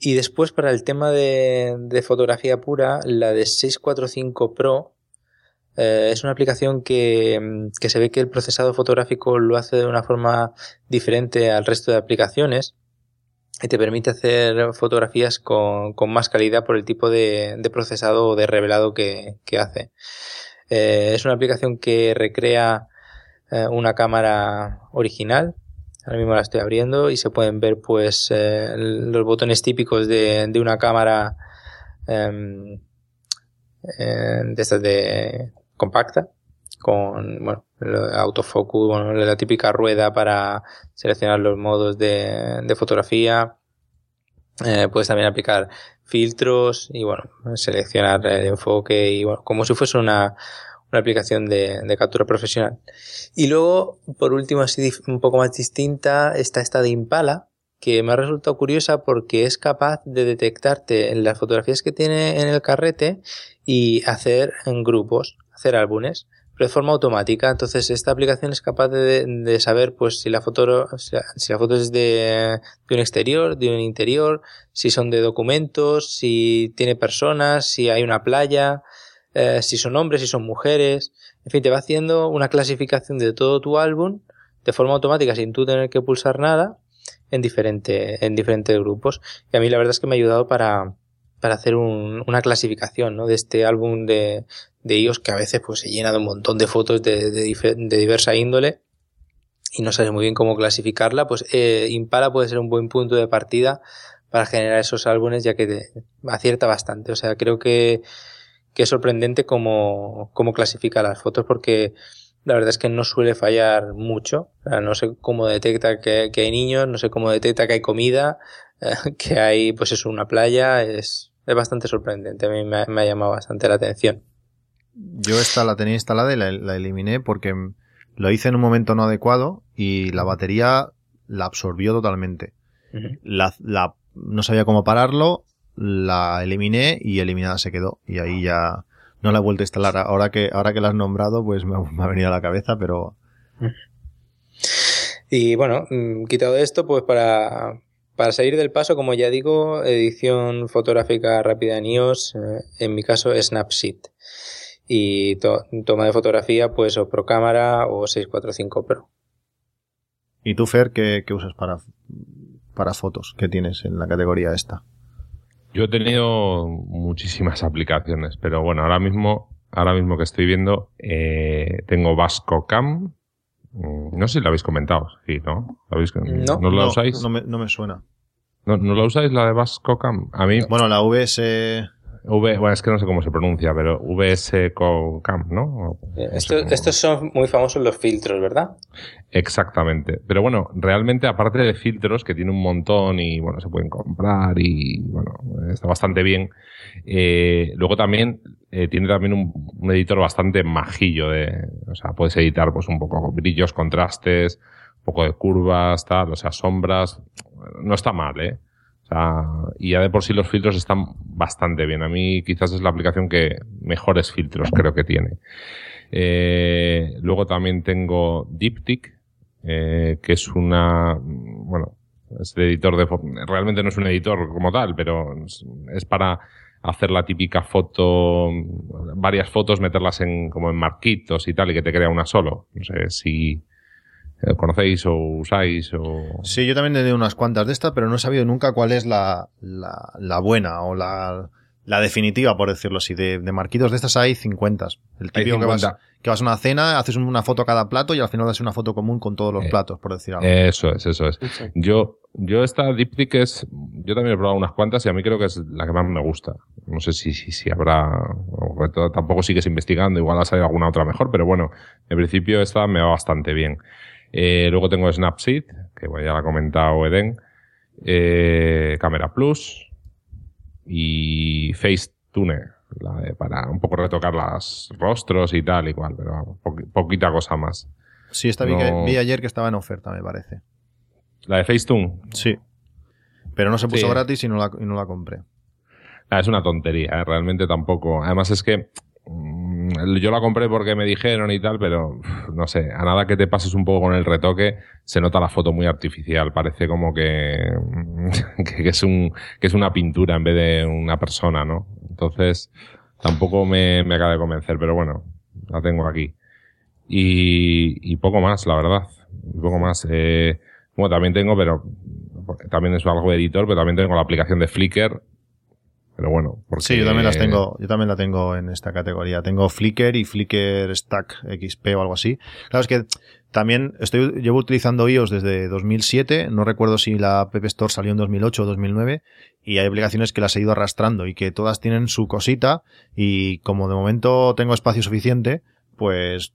Y después para el tema de fotografía pura, la de 645 Pro eh, es una aplicación que, mm, que se ve que el procesado fotográfico lo hace de una forma diferente al resto de aplicaciones y te permite hacer fotografías con, con más calidad por el tipo de, procesado o de revelado que, que hace. Eh, es una aplicación que recrea eh, una cámara original. Ahora mismo la estoy abriendo y se pueden ver pues los botones típicos de, de una cámara em, de estas de compacta con bueno autofocus bueno, la típica rueda para seleccionar los modos de, fotografía. Eh, puedes también aplicar filtros y bueno seleccionar el enfoque y bueno como si fuese una, una aplicación de, captura profesional. Y luego por último así un poco más distinta está esta de Impala que me ha resultado curiosa porque es capaz de detectarte en las fotografías que tiene en el carrete y hacer en grupos, hacer álbumes, pero de forma automática. Entonces esta aplicación es capaz de, de saber pues si la foto, si la, foto es de, de un exterior, de un interior, si son de documentos, si tiene personas, si hay una playa, eh, si son hombres, si son mujeres. En fin, te va haciendo una clasificación de todo tu álbum de forma automática sin tú tener que pulsar nada en, diferente, en diferentes grupos. Y a mí la verdad es que me ha ayudado para, para hacer un, una clasificación ¿no? de este álbum de, de iOS que a veces pues se llena de un montón de fotos de, de, de diversa índole y no sabes muy bien cómo clasificarla, pues eh, Impala puede ser un buen punto de partida para generar esos álbumes ya que te acierta bastante. O sea, creo que, que es sorprendente cómo, cómo clasifica las fotos porque la verdad es que no suele fallar mucho. O sea, no sé cómo detecta que, hay niños, no sé cómo detecta que hay comida, que hay pues es una playa, es, es bastante sorprendente. A mí me, ha- me ha llamado bastante la atención. Yo esta la tenía instalada y la, la eliminé porque lo hice en un momento no adecuado y la batería la absorbió totalmente. La, la- no sabía cómo pararlo, la eliminé y eliminada se quedó. Y ahí ya no la he vuelto a instalar. Ahora que, ahora que la has nombrado, pues me, ha- me ha venido a la cabeza, pero Y bueno, mm, quitado esto, pues para, para salir del paso, como ya digo, edición fotográfica rápida en iOS, eh, en mi caso Snapseed. Y to- toma de fotografía, pues o Pro Cámara o 645 Pro. ¿Y tú, Fer, qué, qué usas para, para fotos? ¿Qué tienes en la categoría esta? Yo he tenido muchísimas aplicaciones, pero bueno, ahora mismo, ahora mismo que estoy viendo, eh, tengo Vasco Cam. Mm, No sé si lo habéis comentado, sí, ¿no? ¿Lo habéis- No. ¿No la no, usáis? No me, no me suena. ¿No, no la usáis la de Vasco Cam? A mí, Bueno, la VS... V, bueno, es que no sé cómo se pronuncia, pero VS con Cam, ¿no? Eh, no sé esto- estos son muy famosos los filtros, ¿verdad? Exactamente. Pero bueno, realmente aparte de filtros, que tiene un montón y bueno, se pueden comprar y bueno, está bastante bien. eh, luego también eh, tiene también un, un editor bastante majillo de, o sea, puedes editar pues un poco brillos, contrastes, un poco de curvas, tal, o sea, sombras. No está mal, ¿eh? Y ya de por sí los filtros están bastante bien. A mí quizás es la aplicación que mejores filtros creo que tiene. Eh, luego también tengo Diptyque, eh, que es una, bueno, es el editor de, realmente no es un editor como tal, pero es, para hacer la típica foto, varias fotos, meterlas en, como en marquitos y tal, y que te crea una solo. No sé si conocéis o usáis o... Sí, yo también he tenido unas cuantas de estas, pero no he sabido nunca cuál es la, la, la buena o la, la definitiva, por decirlo así. De, de marquitos de estas hay 50. El típico que vas, 50. que vas a una cena, haces una foto a cada plato y al final haces una foto común con todos los Eh, platos, por decir algo. Eso es, eso es. Yo, yo esta Diptyque es, yo también he probado unas cuantas y a mí creo que es la que más me gusta. No sé si, si, si habrá, tampoco sigues investigando, igual ha salido alguna otra mejor, pero bueno, en principio esta me va bastante bien. Eh, luego tengo Snapseed, que bueno, ya la ha comentado Eden, eh, Camera Plus y Facetune, la de para un poco retocar los rostros y tal y cual, pero vamos, poquita cosa más. sí, esta vi, que- vi ayer que estaba en oferta, me parece. La de Facetune, Sí. Pero no se puso Sí. gratis y no la, y no la compré. Ah, es una tontería, ¿eh? realmente tampoco. Además es que yo la compré porque me dijeron y tal, pero no sé, a nada que te pases un poco con el retoque, se nota la foto muy artificial. Parece como que, que, que es un, que es una pintura en vez de una persona, ¿no? Entonces, tampoco me, me acaba de convencer, pero bueno, la tengo aquí. Y, y poco más, la verdad. Y poco más. Eh, bueno, también tengo, pero también es algo de editor, pero también tengo la aplicación de Flickr. Pero bueno, porque, Sí, yo también las tengo, yo también la tengo en esta categoría. Tengo Flickr y Flickr Stack XP o algo así. Claro, es que también estoy, llevo utilizando iOS desde 2007. No recuerdo si la App Store salió en 2008 o 2009. Y hay aplicaciones que las he ido arrastrando y que todas tienen su cosita. Y como de momento tengo espacio suficiente, pues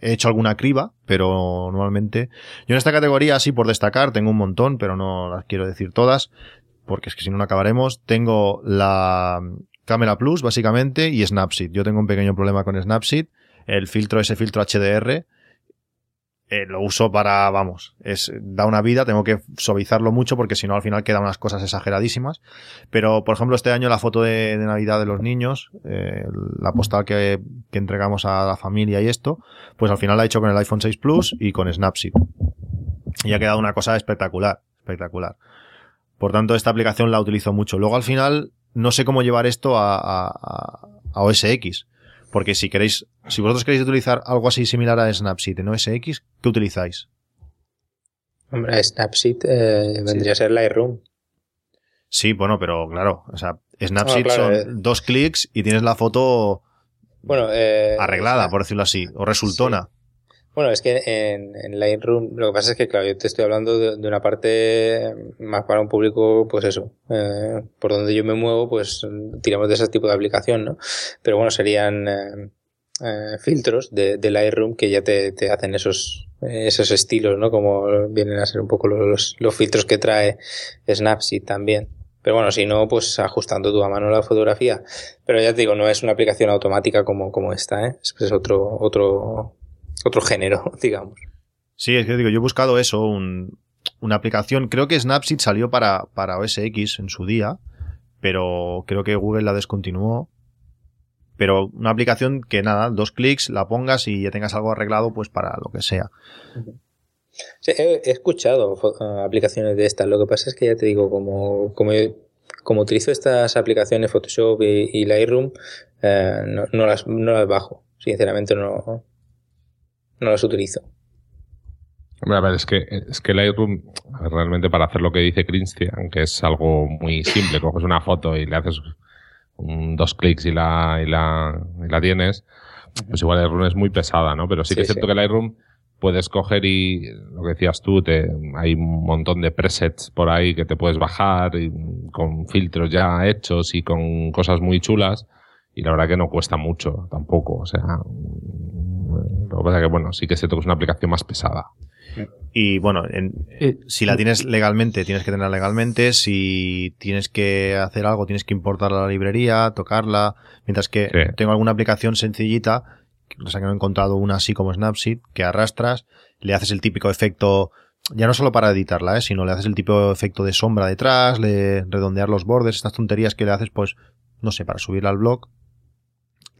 he hecho alguna criba, pero normalmente yo en esta categoría, sí por destacar, tengo un montón, pero no las quiero decir todas porque es que si no, no acabaremos. Tengo la Camera Plus, básicamente, y Snapseed. Yo tengo un pequeño problema con Snapseed. El filtro, ese filtro HDR, eh, lo uso para, vamos, es, da una vida, tengo que suavizarlo mucho porque si no al final quedan unas cosas exageradísimas. Pero, por ejemplo, este año la foto de, Navidad de los niños, eh, la postal que, que entregamos a la familia y esto, pues al final la he hecho con el iPhone 6 Plus y con Snapseed. Y ha quedado una cosa espectacular, espectacular. Por tanto, esta aplicación la utilizo mucho. Luego, al final, no sé cómo llevar esto a, a, OS X. Porque si queréis, si vosotros queréis utilizar algo así similar a Snapseed en OS X, ¿qué utilizáis? Hombre, Snapseed eh, vendría a ser Lightroom. Sí, bueno, pero claro, o sea, Snapseed claro, son eh. dos clics y tienes la foto Bueno, eh, arreglada, por decirlo así, o resultona. Bueno, es que en, Lightroom lo que pasa es que, claro, yo te estoy hablando de, una parte más para un público, pues eso, eh, por donde yo me muevo, pues tiramos de ese tipo de aplicación, ¿no? Pero bueno, serían eh, eh, filtros de, Lightroom que ya te, hacen esos, esos estilos, ¿no? Como vienen a ser un poco los, los filtros que trae Snapseed también. Pero bueno, si no, pues ajustando tú a mano la fotografía. Pero ya te digo, no es una aplicación automática como, como esta, ¿eh? Es, es otro, otro, otro género, digamos. Sí, es que digo, yo he buscado eso, un- una aplicación. Creo que Snapseed salió para, para OS X en su día, pero creo que Google la descontinuó. Pero una aplicación que nada, dos clics, la pongas y ya tengas algo arreglado, pues para lo que sea. Sí, he, he escuchado eh, aplicaciones de estas. Lo que pasa es que ya te digo, como, como, como utilizo estas aplicaciones Photoshop y, y Lightroom, eh, no, no las, no las bajo. Sinceramente no, no las utilizo. Hombre, a ver, es que, es que Lightroom, realmente para hacer lo que dice Christian, que es algo muy simple, coges una foto y le haces un- dos clics y la, y la, y la tienes, pues igual Lightroom es muy pesada, ¿no? Pero sí que Sí, es cierto sí. que Lightroom puedes coger y, lo que decías tú, te, hay un montón de presets por ahí que te puedes bajar y, con filtros ya hechos y con cosas muy chulas y la verdad que no cuesta mucho tampoco, o sea, lo que pasa que bueno, sí que se toca es una aplicación más pesada. Y bueno, en- Eh, si la tienes legalmente, tienes que tenerla legalmente. Si tienes que hacer algo, tienes que importarla a la librería, tocarla. Mientras que Sí. tengo alguna aplicación sencillita, o sea que no he encontrado una así como Snapseed, que arrastras, le haces el típico efecto, ya no solo para editarla, ¿eh? sino le haces el típico efecto de sombra detrás, le redondear los bordes, estas tonterías que le haces, pues, no sé, para subirla al blog.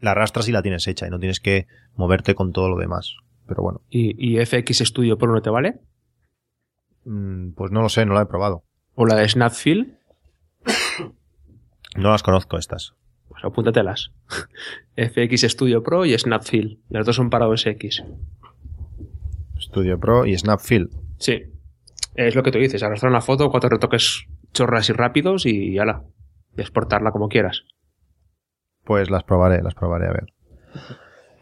La arrastras y la tienes hecha y no tienes que moverte con todo lo demás. Pero bueno, ¿Y, y FX Studio Pro no te vale? mm, pues no lo sé, no la he probado. ¿O la de Snapfield? No las conozco estas. Pues apúntatelas. FX Studio Pro y Snapfield. Las dos son para OS X. Studio Pro y Snapfield. Sí. Es lo que tú dices. Arrastrar una foto, cuatro retoques chorras y rápidos y ya la. Y exportarla como quieras. Pues las probaré, las probaré a ver.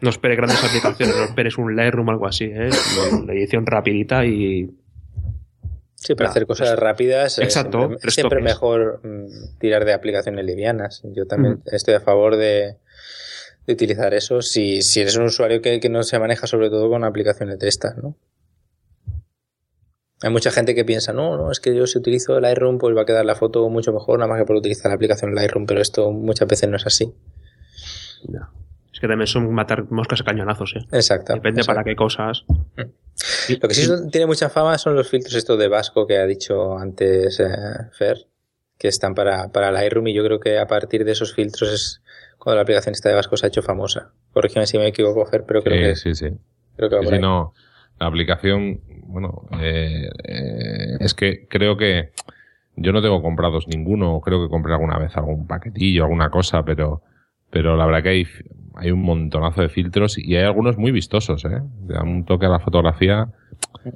No esperes grandes aplicaciones, no esperes un Lightroom o algo así. ¿eh? La edición rapidita y Sí, para hacer cosas rápidas. eh, Exacto, Siempre, tres siempre mejor mm, tirar de aplicaciones livianas. Yo también estoy a favor de, de utilizar eso si, si eres un usuario que, que no se maneja sobre todo con aplicaciones de estas, ¿no? Hay mucha gente que piensa, no, no, es que yo si utilizo Lightroom pues va a quedar la foto mucho mejor, nada más que por utilizar la aplicación Lightroom, pero esto muchas veces no es así. Ya. Es que también son matar moscas a cañonazos, ¿eh? Exacto. Depende exacto. para qué cosas. Lo que sí son- tiene mucha fama son los filtros estos de Vasco que ha dicho antes eh, Fer, que están para, para Lightroom y yo creo que a partir de esos filtros es cuando la aplicación esta de Vasco se ha hecho famosa. Corrígeme si me equivoco, Fer, pero creo que, Sí, sí, sí. creo que va Sí, por sí, ahí. no, la aplicación, bueno, eh, eh, es que creo que yo no tengo comprados ninguno, creo que compré alguna vez algún paquetillo, alguna cosa, pero, pero la verdad que hay, hay un montonazo de filtros y hay algunos muy vistosos, ¿eh? Le dan un toque a la fotografía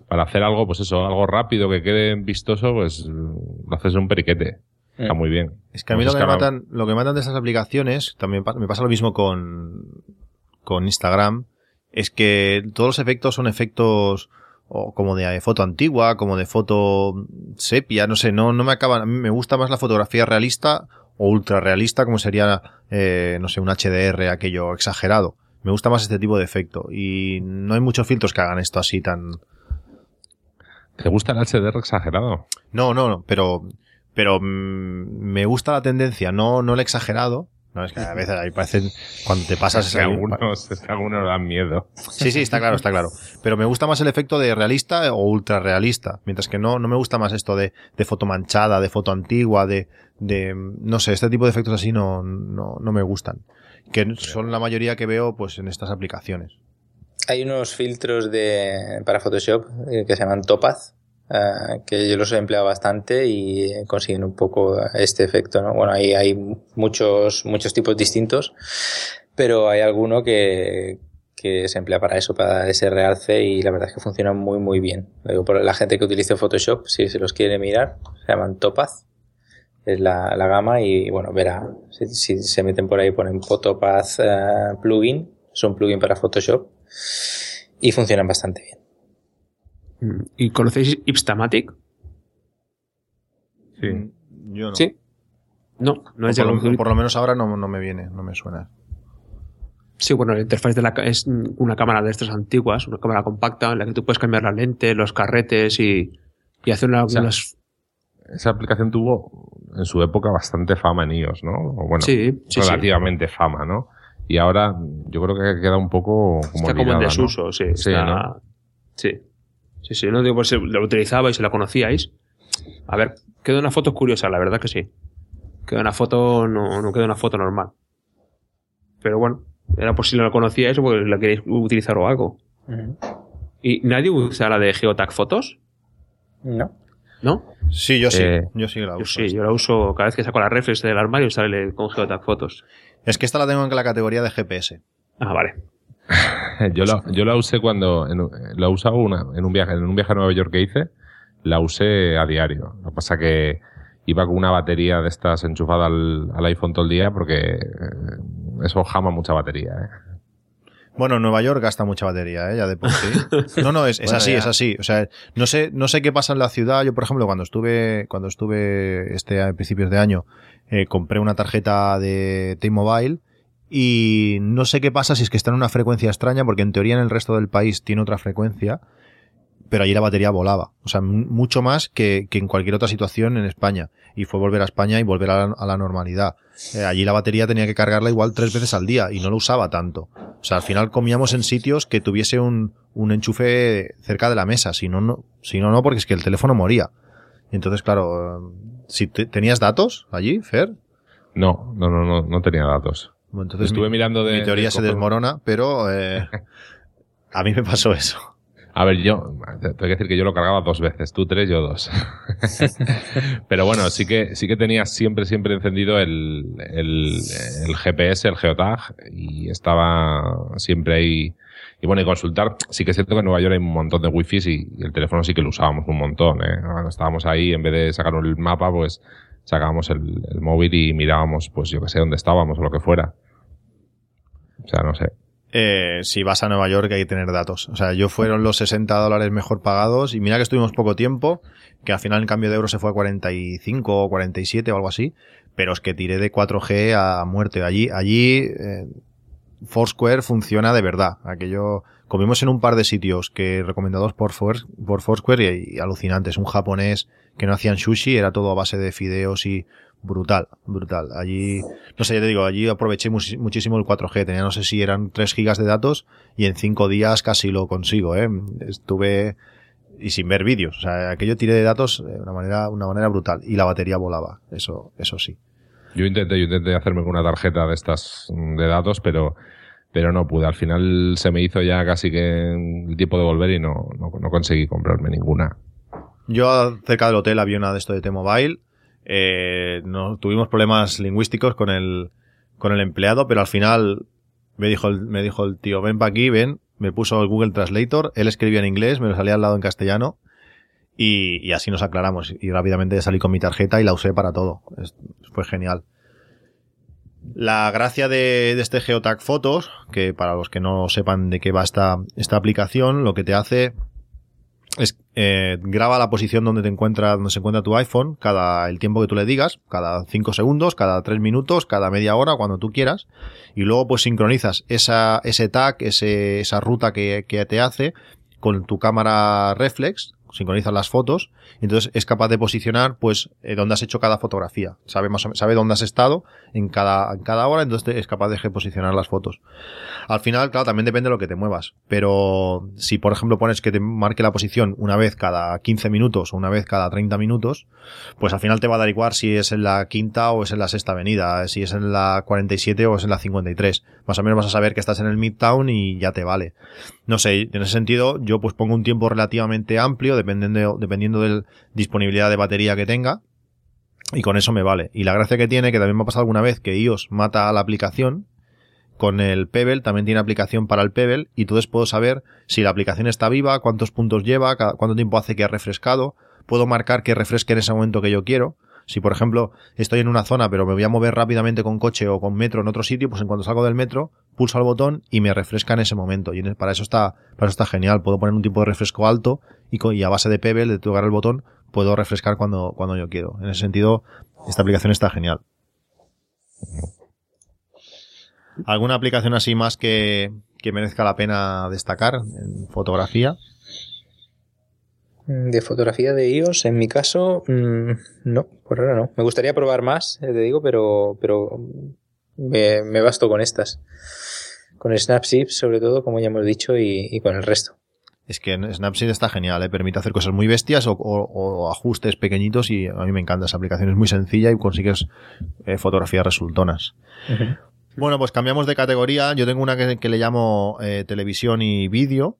para hacer algo, pues eso, algo rápido que quede vistoso, pues lo haces en un periquete. Está Mm. muy bien. Es que a mí lo que, me matan, lo que me matan de esas aplicaciones, también me pasa lo mismo con, con Instagram, es que todos los efectos son efectos o como de foto antigua, como de foto sepia, no sé, no, no me acaban, a mí me gusta más la fotografía realista o ultra realista, como sería, eh, no sé, un HDR, aquello exagerado. Me gusta más este tipo de efecto y no hay muchos filtros que hagan esto así tan... ¿Te gusta el HDR exagerado? No, no, no, pero, pero mm, me gusta la tendencia, no, no el exagerado. No, es que a veces ahí parecen, cuando te pasas Es que algunos, es que algunos dan miedo. Sí, sí, está claro, está claro. Pero me gusta más el efecto de realista o ultra realista. Mientras que no, no me gusta más esto de, de foto manchada, de foto antigua, de, de, no sé, este tipo de efectos así no, no, no me gustan. Que son la mayoría que veo, pues, en estas aplicaciones. Hay unos filtros de, para Photoshop eh, que se llaman Topaz, eh, que yo los he empleado bastante y consiguen un poco este efecto, ¿no? Bueno, ahí hay muchos, muchos tipos distintos, pero hay alguno que, que se emplea para eso, para ese realce y la verdad es que funciona muy, muy bien. Por la gente que utilice Photoshop, si se los quiere mirar, se llaman Topaz. Es la, la gama y bueno, verá, si, se meten por ahí ponen Photopaz eh, plugin, es un plugin para Photoshop y funcionan bastante bien. Mm. ¿Y conocéis Ipstamatic? Sí. Mm, Yo no. Sí. No, no O es de por, lo, por lo menos ahora no, no me viene, no me suena. Sí, bueno, la interfaz de la, es una cámara de estas antiguas, una cámara compacta en la que tú puedes cambiar la lente, los carretes y, y hacer una- sea, unas... Esa aplicación tuvo en su época bastante fama en iOS, ¿no? O bueno, Sí, sí, sí. relativamente fama, ¿no? Y ahora yo creo que queda un poco como Está como en olvidada, ¿no? desuso, sí. Sí, está- ¿no? sí. Sí, sí, no digo por si lo utilizabais y la conocíais. A ver, queda una foto curiosa, la verdad que sí. Queda una foto, no, no queda una foto normal. Pero bueno, era por si no la conocíais o porque la queréis utilizar o algo. ¿Y nadie usa la de Geotag Fotos? ¿No? ¿No? Sí, yo sí, Eh, yo sí que la Yo uso. sí, yo la uso cada vez que saco la reflex del armario sale con Geotag Fotos. Es que esta la tengo en la categoría de GPS. Ah, vale. yo, lo, yo la usé cuando, en, la usaba una, en un viaje, en un viaje a Nueva York que hice, la usé a diario. Lo que pasa que iba con una batería de estas enchufada al, al iPhone todo el día porque eh, eso jama mucha batería. ¿eh? Bueno, Nueva York gasta mucha batería, ¿eh? ya de por sí. No, no, es, es Bueno, así, ya. es así. O sea, no sé, no sé qué pasa en la ciudad. Yo, por ejemplo, cuando estuve, cuando estuve este a principios de año, eh, compré una tarjeta de T-Mobile y no sé qué pasa si es que está en una frecuencia extraña, porque en teoría en el resto del país tiene otra frecuencia, pero allí la batería volaba. O sea, mucho más que, que en cualquier otra situación en España. Y fue volver a España y volver a la, a la normalidad. Eh, allí la batería tenía que cargarla igual tres veces al día y no lo usaba tanto. O sea, al final comíamos en sitios que tuviese un, un enchufe cerca de la mesa. Si no, no, si no, no, porque es que el teléfono moría. Y entonces, claro, eh, si te- tenías datos allí, Fer, No, no, no, no, no tenía datos. Entonces Estuve mi, mirando de. mi teoría de se desmorona, pero eh, a mí me pasó eso. A ver, yo, te tengo que decir que yo lo cargaba dos veces, tú tres, yo dos. Pero bueno, sí que, sí que tenía siempre, siempre encendido el, el, el GPS, el geotag, y estaba siempre ahí. Y bueno, y consultar, sí que es cierto que en Nueva York hay un montón de wifi y, y el teléfono sí que lo usábamos un montón, ¿eh? Cuando estábamos ahí, en vez de sacar el mapa, pues sacábamos el, móvil y mirábamos, pues yo que sé, dónde estábamos o lo que fuera. O sea, no sé. Eh, si vas a Nueva York hay que tener datos. O sea, yo fueron los 60 dólares mejor pagados y mira que estuvimos poco tiempo, que al final en cambio de euro se fue a 45 o 47 o algo así, pero es que tiré de 4G a muerte. Allí, allí eh, Foursquare funciona de verdad. Aquello comimos en un par de sitios que recomendados por, por Foursquare y, y alucinantes. Un japonés que no hacían sushi, era todo a base de fideos y brutal, brutal. Allí, no sé, ya te digo, allí aproveché muchísimo el 4G. Tenía, no sé si eran 3 gigas de datos y en 5 días casi lo consigo, ¿eh? Estuve, y sin ver vídeos. O sea, aquello tiré de datos de una manera, una manera brutal. Y la batería volaba. Eso, eso sí. Yo intenté, yo intenté hacerme con una tarjeta de estas mm, de datos, pero, pero no pude. Al final se me hizo ya casi que el tiempo de volver y no, no, no conseguí comprarme ninguna. Yo cerca del hotel había una de esto de T-Mobile. Eh, no, tuvimos problemas lingüísticos con el, con el empleado, pero al final me dijo el, me dijo el tío, ven para aquí, ven. Me puso el Google Translator, él escribía en inglés, me lo salía al lado en castellano. Y, y así nos aclaramos. Y rápidamente salí con mi tarjeta y la usé para todo. Fue genial. La gracia de, de este Geotag Fotos, que para los que no sepan de qué va esta, esta aplicación, lo que te hace es eh, graba la posición donde te encuentra donde se encuentra tu iPhone cada el tiempo que tú le digas cada 5 segundos cada 3 minutos cada media hora cuando tú quieras. Y luego pues sincronizas esa ese tag ese, esa ruta que, que te hace con tu cámara reflex sincronizas las fotos entonces es capaz de posicionar pues eh, dónde has hecho cada fotografía sabe más o menos- sabe dónde has estado en cada en cada hora entonces es capaz de posicionar las fotos al final, claro, también depende de lo que te muevas. Pero si, por ejemplo, pones que te marque la posición una vez cada 15 minutos o una vez cada 30 minutos, pues al final te va a dar igual si es en la quinta o es en la sexta avenida, si es en la 47 o es en la 53. Más o menos vas a saber que estás en el Midtown y ya te vale. No sé, en ese sentido, yo pues pongo un tiempo relativamente amplio, dependiendo, dependiendo de la disponibilidad de batería que tenga. Y con eso me vale. Y la gracia que tiene, que también me ha pasado alguna vez que iOS mata a la aplicación, con el Pebble también tiene aplicación para el Pebble y entonces puedo saber si la aplicación está viva, cuántos puntos lleva, cuánto tiempo hace que ha refrescado, puedo marcar que refresque en ese momento que yo quiero. Si por ejemplo estoy en una zona pero me voy a mover rápidamente con coche o con metro en otro sitio, pues en cuanto salgo del metro, pulso al botón y me refresca en ese momento. Y para eso está, para eso está genial. Puedo poner un tiempo de refresco alto y a base de Pebble, de tocar el botón, puedo refrescar cuando, cuando yo quiero. En ese sentido, esta aplicación está genial. ¿Alguna aplicación así más que, que merezca la pena destacar en fotografía? Mm, De fotografía de iOS, en mi caso, mm, no, por ahora no. Me gustaría probar más, eh, te digo, pero, pero me, me basto con estas. Con Snapseed, sobre todo, como ya hemos dicho, y, y con el resto. Es que Snapseed está genial, ¿eh? permite hacer cosas muy bestias o, o- o ajustes pequeñitos y a mí me encanta esa aplicación. Es muy sencilla y consigues eh, fotografías resultonas. Bueno, pues cambiamos de categoría. Yo tengo una que, que le llamo eh, televisión y vídeo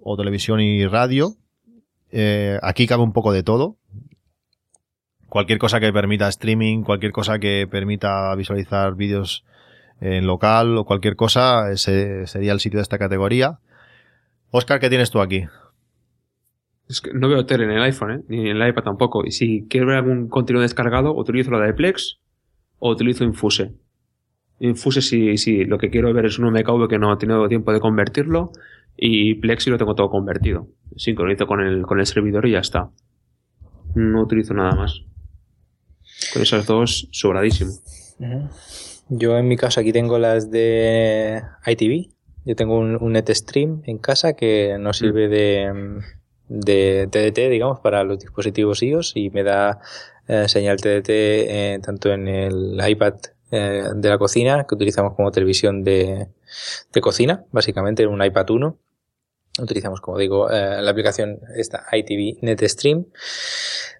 o televisión y radio. Eh, aquí cabe un poco de todo. Cualquier cosa que permita streaming, cualquier cosa que permita visualizar vídeos en local o cualquier cosa, ese sería el sitio de esta categoría. Oscar, ¿qué tienes tú aquí? No veo tele en el iPhone, ¿eh? ni en el iPad tampoco. Y si quiero ver algún contenido descargado, utilizo la de Plex o utilizo Infuse. Infuse si, si lo que quiero ver es un MKV que no he tenido tiempo de convertirlo y Plex si lo tengo todo convertido. Sincronizo con el, con el servidor y ya está. No utilizo nada más. Con esas dos, sobradísimo. Yo en mi caso aquí tengo las de ITV. Yo tengo un, un NetStream en casa que nos sirve de, mm, de TDT, digamos, para los dispositivos iOS y me da eh, señal TDT eh, tanto en el iPad eh, de la cocina, que utilizamos como televisión de, de cocina, básicamente en un iPad 1. Utilizamos, como digo, eh, la aplicación esta ITV NetStream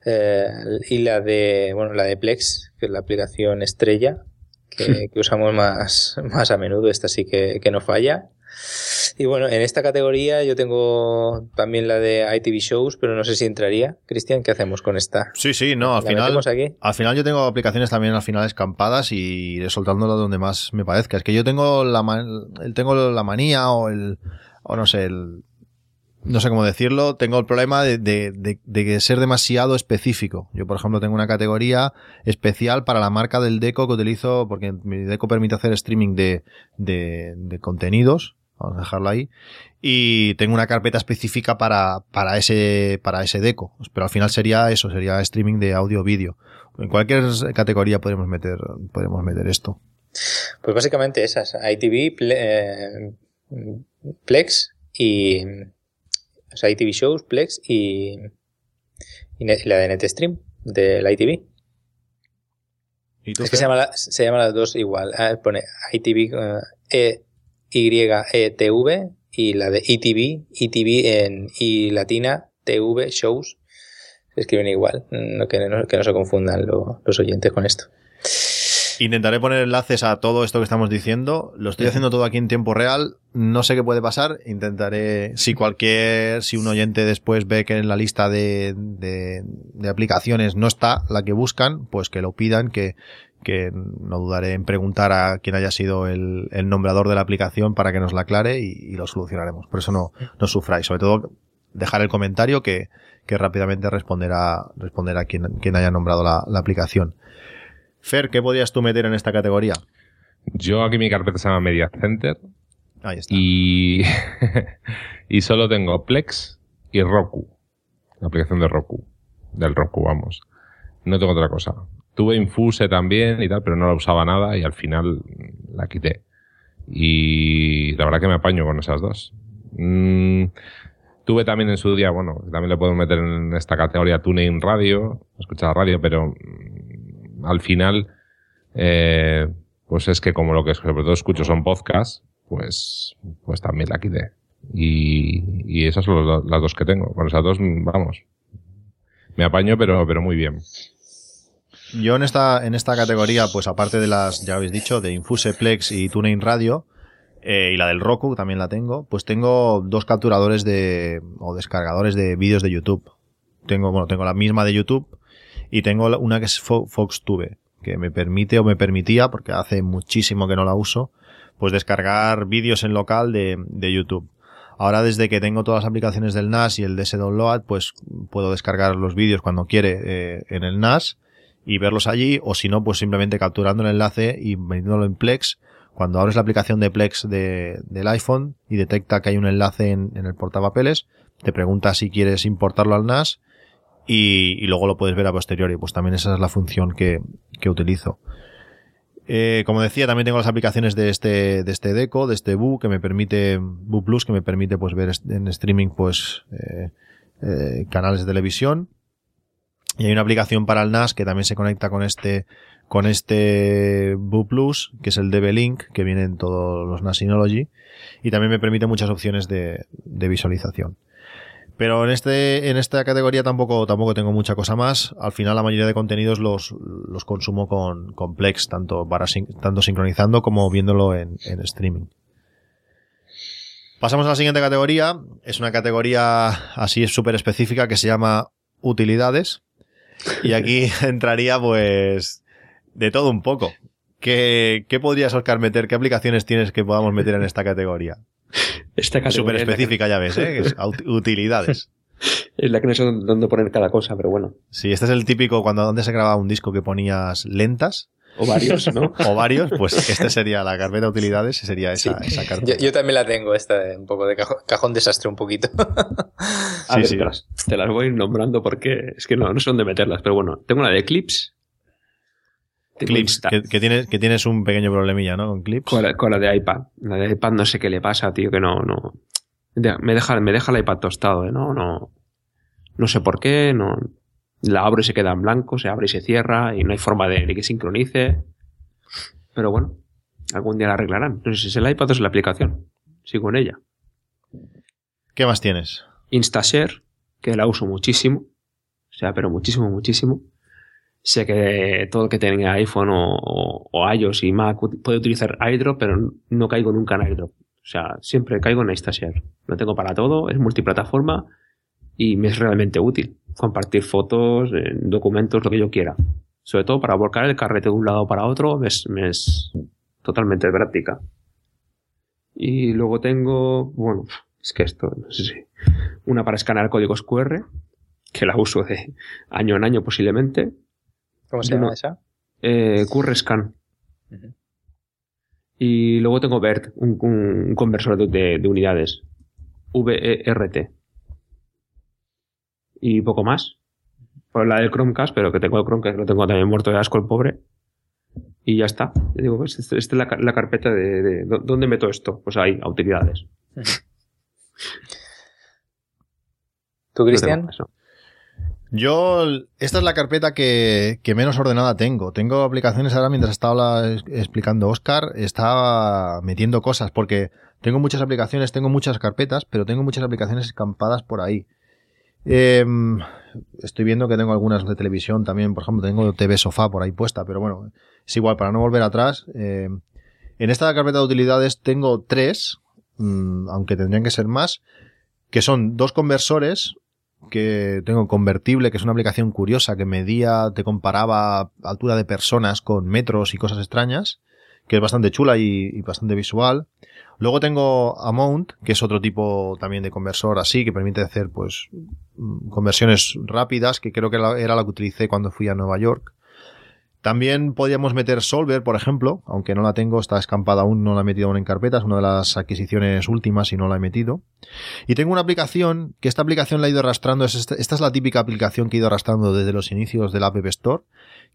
eh, y la de, bueno, la de Plex, que es la aplicación estrella que, que usamos más, más a menudo. Esta sí que, que no falla. Y bueno, en esta categoría yo tengo también la de ITV Shows, pero no sé si entraría. Cristian, ¿qué hacemos con esta? Sí, sí, no, al ¿La final. aquí? Al final yo tengo aplicaciones también al final escampadas y iré soltándola donde más me parezca. Es que yo tengo la, tengo la manía o el, o no sé, el, no sé cómo decirlo, tengo el problema de, de, de, ser demasiado específico. Yo, por ejemplo, tengo una categoría especial para la marca del Deco que utilizo, porque mi Deco permite hacer streaming de, de, contenidos. Vamos a dejarlo ahí. Y tengo una carpeta específica para, para ese, para ese Deco. Pero al final sería eso, sería streaming de audio-vídeo. En cualquier categoría podemos meter, podemos meter esto. Pues básicamente esas, ITV, eh, Plex y... O sea, ITV Shows, Plex y, la de NetStream, de la ITV. ¿Y tú, Es que se llama, la- se llaman las dos igual. Ah, pone ITV eh, E-Y-E-T-V y la de ETV, ETV en I latina, TV, shows. Se escriben igual. No, que, no, que no se confundan lo- los oyentes con esto. Intentaré poner enlaces a todo esto que estamos diciendo. Lo estoy haciendo todo aquí en tiempo real. No sé qué puede pasar. Intentaré, si cualquier, si un oyente después ve que en la lista de, de, de aplicaciones no está la que buscan, pues que lo pidan, que, que no dudaré en preguntar a quien haya sido el, el nombrador de la aplicación para que nos la aclare y, y lo solucionaremos. Por eso no, no sufráis. Sobre todo, dejar el comentario que, que rápidamente responderá, responderá quien, quien haya nombrado la, la aplicación. Fer, ¿qué podrías tú meter en esta categoría? Yo aquí mi carpeta se llama Media Center Ahí está. y, y solo tengo Plex y Roku. La aplicación de Roku. Del Roku, vamos. No tengo otra cosa. Tuve Infuse también y tal, pero no la usaba nada y al final la quité. Y la verdad que me apaño con esas dos. Mm, tuve también en su día, bueno, también le puedo meter en esta categoría TuneIn Radio, escuchar radio, pero mm, al final, eh, pues es que como lo que sobre todo escucho son podcasts, pues, pues también la quité. Y, esas son las dos que tengo. Con esas dos, vamos. Me apaño, pero, pero muy bien. Yo en esta, en esta categoría, pues aparte de las, ya habéis dicho, de Infuse, Plex y TuneIn Radio, eh, y la del Roku también la tengo, pues tengo dos capturadores de, o descargadores de vídeos de YouTube. Tengo, bueno, tengo la misma de YouTube y tengo una que es Fo- FoxTube, que me permite o me permitía, porque hace muchísimo que no la uso, pues descargar vídeos en local de, de YouTube. Ahora desde que tengo todas las aplicaciones del NAS y el DS Download, pues puedo descargar los vídeos cuando quiere eh, en el NAS y verlos allí, o si no, pues simplemente capturando el enlace y metiéndolo en Plex. Cuando abres la aplicación de Plex de- del iPhone y detecta que hay un enlace en, en el portapapeles, te pregunta si quieres importarlo al NAS y, y luego lo puedes ver a posteriori. Pues también esa es la función que, que utilizo. Eh, como decía, también tengo las aplicaciones de este, de este Deco, de este Bu, que me permite, Bu Plus, que me permite pues ver en streaming pues eh, eh, canales de televisión. Y hay una aplicación para el NAS que también se conecta con este, con este Bu Plus, que es el DB Link, que viene en todos los NAS Synology. Y también me permite muchas opciones de, de visualización. Pero en este, en esta categoría tampoco, tampoco tengo mucha cosa más. Al final la mayoría de contenidos los, los consumo con, con Plex, tanto para, sin- tanto sincronizando como viéndolo en, en streaming. Pasamos a la siguiente categoría. Es una categoría así súper específica que se llama utilidades. Y aquí entraría pues de todo un poco. ¿qué, qué podrías, Oscar, meter? ¿Qué aplicaciones tienes que podamos meter en esta categoría? Esta Súper categoría es que- específica, ya ves, ¿eh? Es utilidades. Es la que no sé dónde poner cada cosa, pero bueno. Sí, este es el típico cuando donde se grababa un disco que ponías lentas O varios, ¿no? o varios, pues este sería la carpeta utilidades, sería esa, esa Yo, carpeta. yo también la tengo, esta de un poco de cajón, cajón desastre un poquito. A Sí, ver, sí. Te, las, te las voy nombrando porque es que no, no sé dónde meterlas, pero bueno. Tengo una de Clips. Clips, que, que tienes, que tienes un pequeño problemilla, ¿no? Con clips. Con la, con la de iPad. La de iPad no sé qué le pasa, tío, que no, no. Me deja, me deja el iPad tostado, ¿eh? No, no. No sé por qué, no. La abro y se queda en blanco, se abre y se cierra, y no hay forma de, de que sincronice. Pero bueno, algún día la arreglarán. No sé si es el iPad o es la aplicación. Sigo en ella. ¿Qué más tienes? Instashare, que la uso muchísimo. O sea, pero muchísimo, muchísimo. Sé que todo el que tenga iPhone o, iOS y Mac puede utilizar airdrop, pero no caigo nunca en airdrop. O sea, siempre caigo en Instashare. Lo tengo para todo, es multiplataforma y me es realmente útil. Compartir fotos, eh, documentos, lo que yo quiera. Sobre todo para volcar el carrete de un lado para otro, me es, me es totalmente práctica. Y luego tengo, bueno, es que esto, no sé si, una para escanear códigos QR, que la uso de año en año posiblemente. ¿Cómo se llama esa? Eh, QR Scan. Ujú. Y luego tengo BERT, un, conversor de, de- de unidades. VERT. Y poco más. Por la del Chromecast, pero que tengo el Chromecast, lo tengo también muerto de asco el pobre. Y ya está. Yo digo, pues esta esta es la, ca- la carpeta de, de- ¿dó- ¿Dónde meto esto? Pues ahí, a utilidades. ¿Tú, Cristian? Yo, esta es la carpeta que, que menos ordenada tengo. Tengo aplicaciones ahora mientras estaba explicando Oscar, estaba metiendo cosas porque tengo muchas aplicaciones, tengo muchas carpetas, pero tengo muchas aplicaciones escampadas por ahí. Em, estoy viendo que tengo algunas de televisión también, por ejemplo, tengo TV Sofá por ahí puesta, pero bueno, es igual, para no volver atrás. em, en esta carpeta de utilidades tengo tres, mm, aunque tendrían que ser más, que son dos conversores, que tengo convertible, que es una aplicación curiosa que medía, te comparaba altura de personas con metros y cosas extrañas, que es bastante chula y, bastante visual. Luego tengo Amount, que es otro tipo también de conversor así, que permite hacer pues mm, conversiones rápidas, que creo que era la que utilicé cuando fui a Nueva York. También podíamos meter Solver, por ejemplo, aunque no la tengo, está escampada aún, no la he metido aún en carpeta, es una de las adquisiciones últimas y no la he metido. Y tengo una aplicación, que esta aplicación la he ido arrastrando, es esta, esta es la típica aplicación que he ido arrastrando desde los inicios del App Store,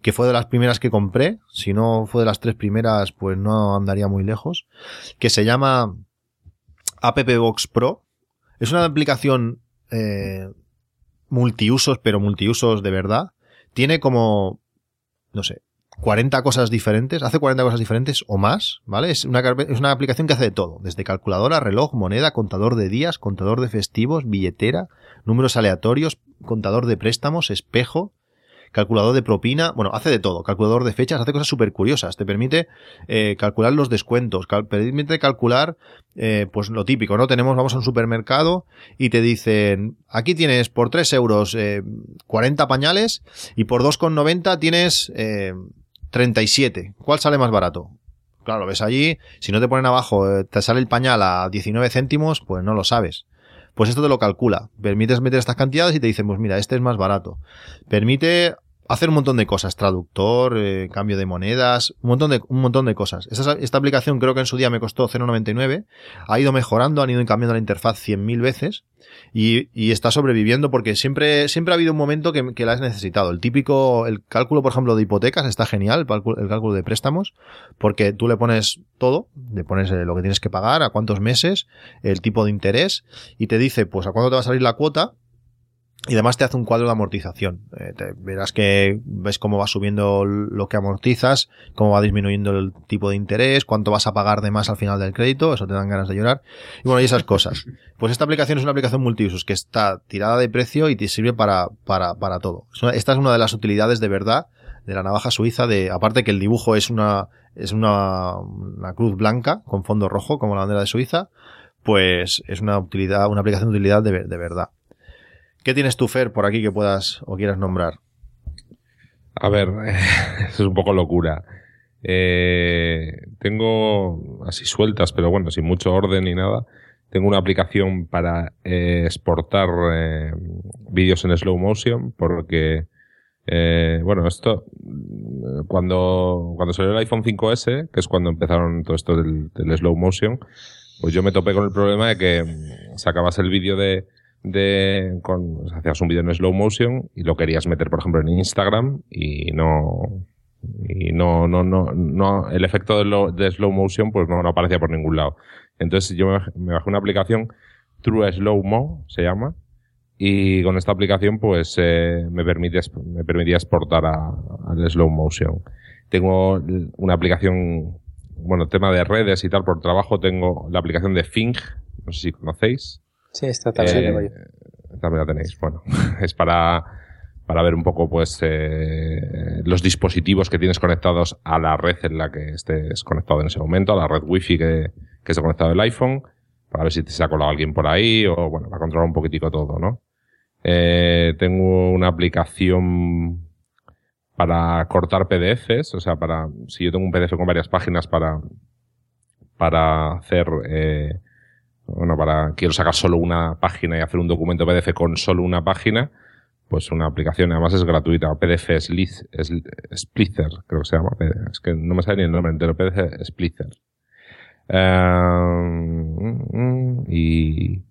que fue de las primeras que compré, si no fue de las tres primeras, pues no andaría muy lejos, que se llama App Box Pro. Es una aplicación eh, multiusos, pero multiusos de verdad. Tiene como, no sé, 40 cosas diferentes, hace 40 cosas diferentes o más, ¿vale? Es una, es una aplicación que hace de todo, desde calculadora, reloj, moneda, contador de días, contador de festivos, billetera, números aleatorios, contador de préstamos, espejo, calculador de propina, bueno, hace de todo, calculador de fechas, hace cosas súper curiosas, te permite eh, calcular los descuentos, permite calcular, eh, pues lo típico, ¿no? Tenemos, vamos a un supermercado y te dicen, aquí tienes por 3 euros eh, 40 pañales y por 2,90 tienes eh, 37. ¿Cuál sale más barato? Claro, lo ves allí, si no te ponen abajo, eh, te sale el pañal a 19 céntimos, pues no lo sabes. Pues esto te lo calcula. Permites meter estas cantidades y te dicen, pues mira, este es más barato. Permite hacer un montón de cosas, traductor, eh, cambio de monedas, un montón de, un montón de cosas. Esta, esta aplicación creo que en su día me costó 0,99, ha ido mejorando, han ido cambiando la interfaz 100.000 veces y, y está sobreviviendo porque siempre, siempre ha habido un momento que, que la has necesitado. El típico, el cálculo, por ejemplo, de hipotecas está genial, el cálculo, de préstamos, porque tú le pones todo, le pones eh, lo que tienes que pagar, a cuántos meses, el tipo de interés y te dice, pues a cuándo te va a salir la cuota y además te hace un cuadro de amortización. Eh, te- verás que ves cómo va subiendo lo que amortizas, cómo va disminuyendo el tipo de interés, cuánto vas a pagar de más al final del crédito, eso te dan ganas de llorar. Y bueno, y esas cosas. Pues esta aplicación es una aplicación multiusos que está tirada de precio y te sirve para, para, para todo. Esta es una de las utilidades de verdad de la navaja suiza de, aparte que el dibujo es una, es una, una cruz blanca con fondo rojo como la bandera de Suiza, pues es una utilidad, una aplicación de utilidad de, de verdad. ¿Qué tienes tú, Fer, por aquí que puedas o quieras nombrar? A ver, es un poco locura. Eh, tengo así sueltas, pero bueno, sin mucho orden ni nada. Tengo una aplicación para eh, exportar eh, vídeos en slow motion porque, eh, bueno, esto, cuando, cuando salió el iPhone 5S, que es cuando empezaron todo esto del slow motion, pues yo me topé con el problema de que sacabas el vídeo de, de con, hacías un vídeo en slow motion y lo querías meter, por ejemplo, en Instagram y no, y no, no, no, no, el efecto de, lo- de slow motion pues no, aparecía por ningún lado. Entonces yo me bajé, una aplicación, True Slow Mo se llama, y con esta aplicación pues eh, me, permite, me permitía exportar al slow motion. Tengo una aplicación, bueno, tema de redes y tal, por trabajo tengo la aplicación de Fing, no sé si conocéis. Sí, esta también Eh, también la tenéis. Bueno, es para, para ver un poco, pues, eh, los dispositivos que tienes conectados a la red en la que estés conectado en ese momento, a la red wifi que, que esté conectado el iPhone, para ver si te se ha colado alguien por ahí o, bueno, para controlar un poquitico todo, ¿no? Eh, tengo una aplicación para cortar PDFs, o sea, para, si yo tengo un PDF con varias páginas para, para hacer, eh, bueno, para, quiero sacar solo una página y hacer un documento PDF con solo una página, pues una aplicación, además es gratuita, PDF Sliz- Sl- Splitter, creo que se llama, es que no me sale ni el nombre entero, PDF Splitter. Eh, y,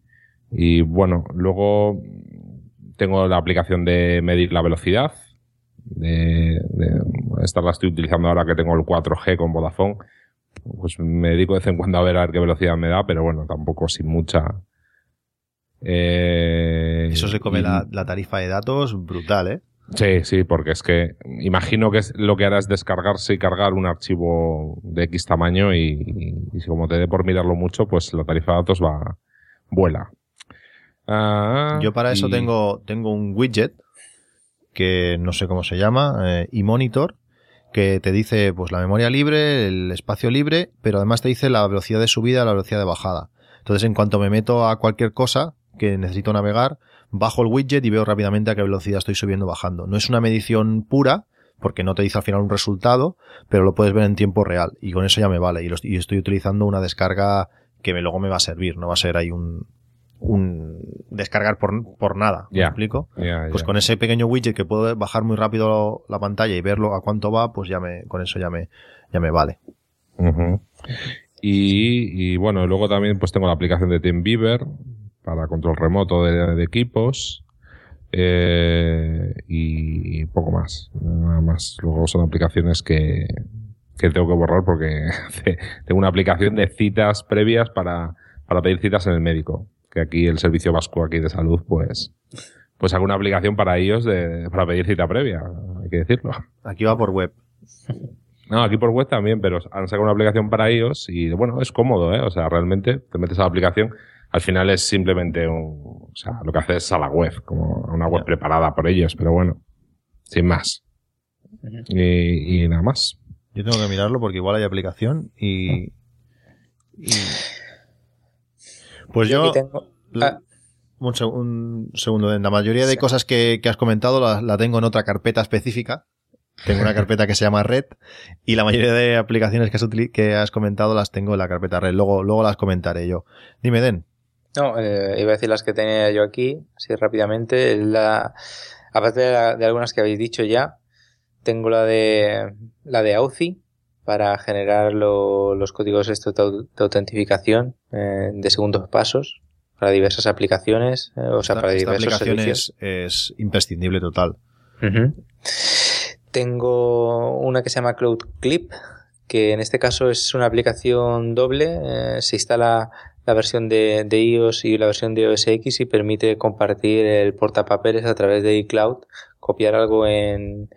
y bueno, luego tengo la aplicación de medir la velocidad. De, de- esta la estoy utilizando ahora que tengo el 4G con Vodafone. Pues me dedico de vez en cuando a ver a ver qué velocidad me da, pero bueno, tampoco sin mucha. Eh, Eso se come y- la, la tarifa de datos brutal, ¿eh? Sí, sí, porque es que imagino que lo que hará es descargarse y cargar un archivo de X tamaño y, y si como te dé por mirarlo mucho, pues la tarifa de datos va, vuela. Ah, Yo para eso y- tengo, tengo un widget que no sé cómo se llama, eh, y monitor, que te dice pues la memoria libre, el espacio libre, pero además te dice la velocidad de subida la velocidad de bajada. Entonces en cuanto me meto a cualquier cosa que necesito navegar, bajo el widget y veo rápidamente a qué velocidad estoy subiendo bajando. No es una medición pura, porque no te dice al final un resultado, pero lo puedes ver en tiempo real y con eso ya me vale. Y estoy utilizando una descarga que me, luego me va a servir, no va a ser ahí un, un descargar por, por nada. ¿Me Ya. explico? Pues con ese pequeño widget que puedo bajar muy rápido la pantalla y verlo a cuánto va, pues ya me, con eso ya me, ya me vale. Y, y bueno, luego también pues tengo la aplicación de TeamViewer para control remoto de, de equipos eh, y poco más, nada más. Luego son aplicaciones que, que tengo que borrar porque tengo una aplicación de citas previas para, para pedir citas en el médico. Que aquí el servicio vasco aquí de salud, pues, pues hago una aplicación para ellos de, para pedir cita previa, hay que decirlo. Aquí va por web. No, aquí por web también, pero han sacado una aplicación para iOS y bueno, es cómodo, ¿eh? O sea, realmente te metes a la aplicación, al final es simplemente un, o sea, lo que haces es a la web, como una web preparada por ellos, pero bueno, sin más. Y, y nada más. Yo tengo que mirarlo porque igual hay aplicación y... y- Pues yo... tengo. Ah, Un, seg- un segundo, la mayoría de cosas que, que has comentado la, la tengo en otra carpeta específica. Tengo una carpeta que se llama Red y la mayoría de aplicaciones que has, que has comentado las tengo en la carpeta Red. Luego, luego las comentaré yo. Dime, Den. No, eh, iba a decir las que tenía yo aquí, así rápidamente. La, aparte de, la- de algunas que habéis dicho ya, tengo la de la de Authy para generar lo- los códigos estos de, au- de autentificación eh, de segundos pasos para diversas aplicaciones, eh, o sea, Esta, para aplicación servicios. es, es imprescindible total. Tengo una que se llama Cloud Clip, que en este caso es una aplicación doble. eh, se instala la versión de, de iOS y la versión de OS X y permite compartir el portapapeles a través de iCloud, copiar algo en,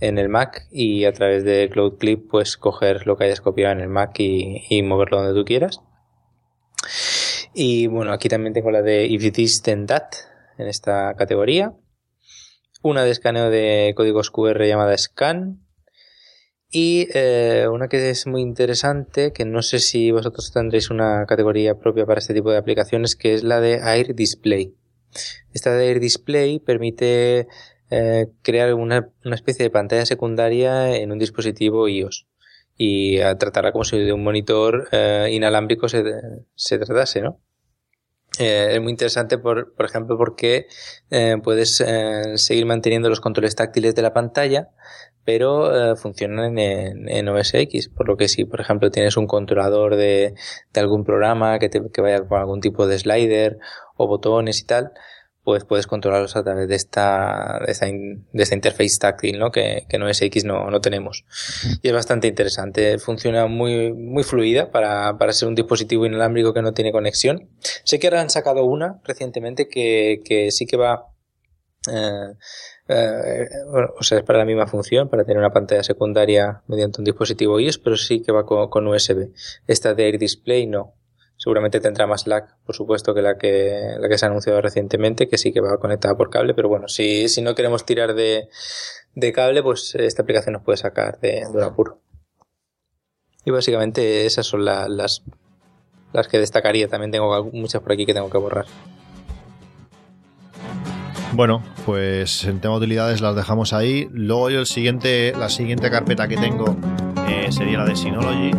en el Mac y a través de Cloud Clip pues coger lo que hayas copiado en el Mac y, y moverlo donde tú quieras. Y bueno, aquí también tengo la de If This Then That en esta categoría una de escaneo de códigos QR llamada Scan y eh, una que es muy interesante, que no sé si vosotros tendréis una categoría propia para este tipo de aplicaciones, que es la de Air Display. Esta de Air Display permite eh, crear una, una especie de pantalla secundaria en un dispositivo iOS y tratarla como si de un monitor eh, inalámbrico se, se tratase, ¿no? Eh, es muy interesante, por, por ejemplo, porque eh, puedes eh, seguir manteniendo los controles táctiles de la pantalla, pero funcionan en, en, OS X. Por lo que si, por ejemplo, tienes un controlador de, de algún programa que, te, que vaya con algún tipo de slider o botones y tal, pues puedes controlarlos a través de esta, de esta, de esta interface táctil, ¿no? Que, que en OS X no, no tenemos. Y es bastante interesante. Funciona muy, muy fluida para, para ser un dispositivo inalámbrico que no tiene conexión. Sé que ahora han sacado una recientemente que, que sí que va, eh, eh, o sea, es para la misma función, para tener una pantalla secundaria mediante un dispositivo iOS, pero sí que va con USB. Esta de Air Display no seguramente tendrá más lag, por supuesto, que la que, la que se ha anunciado recientemente, que sí que va conectada por cable, pero bueno, si, si no queremos tirar de, de cable, pues esta aplicación nos puede sacar de, un apuro. Y básicamente esas son la, las, las que destacaría. También tengo muchas por aquí que tengo que borrar. Bueno, pues en tema de utilidades las dejamos ahí. Luego yo el siguiente, la siguiente carpeta que tengo eh, sería la de Synology.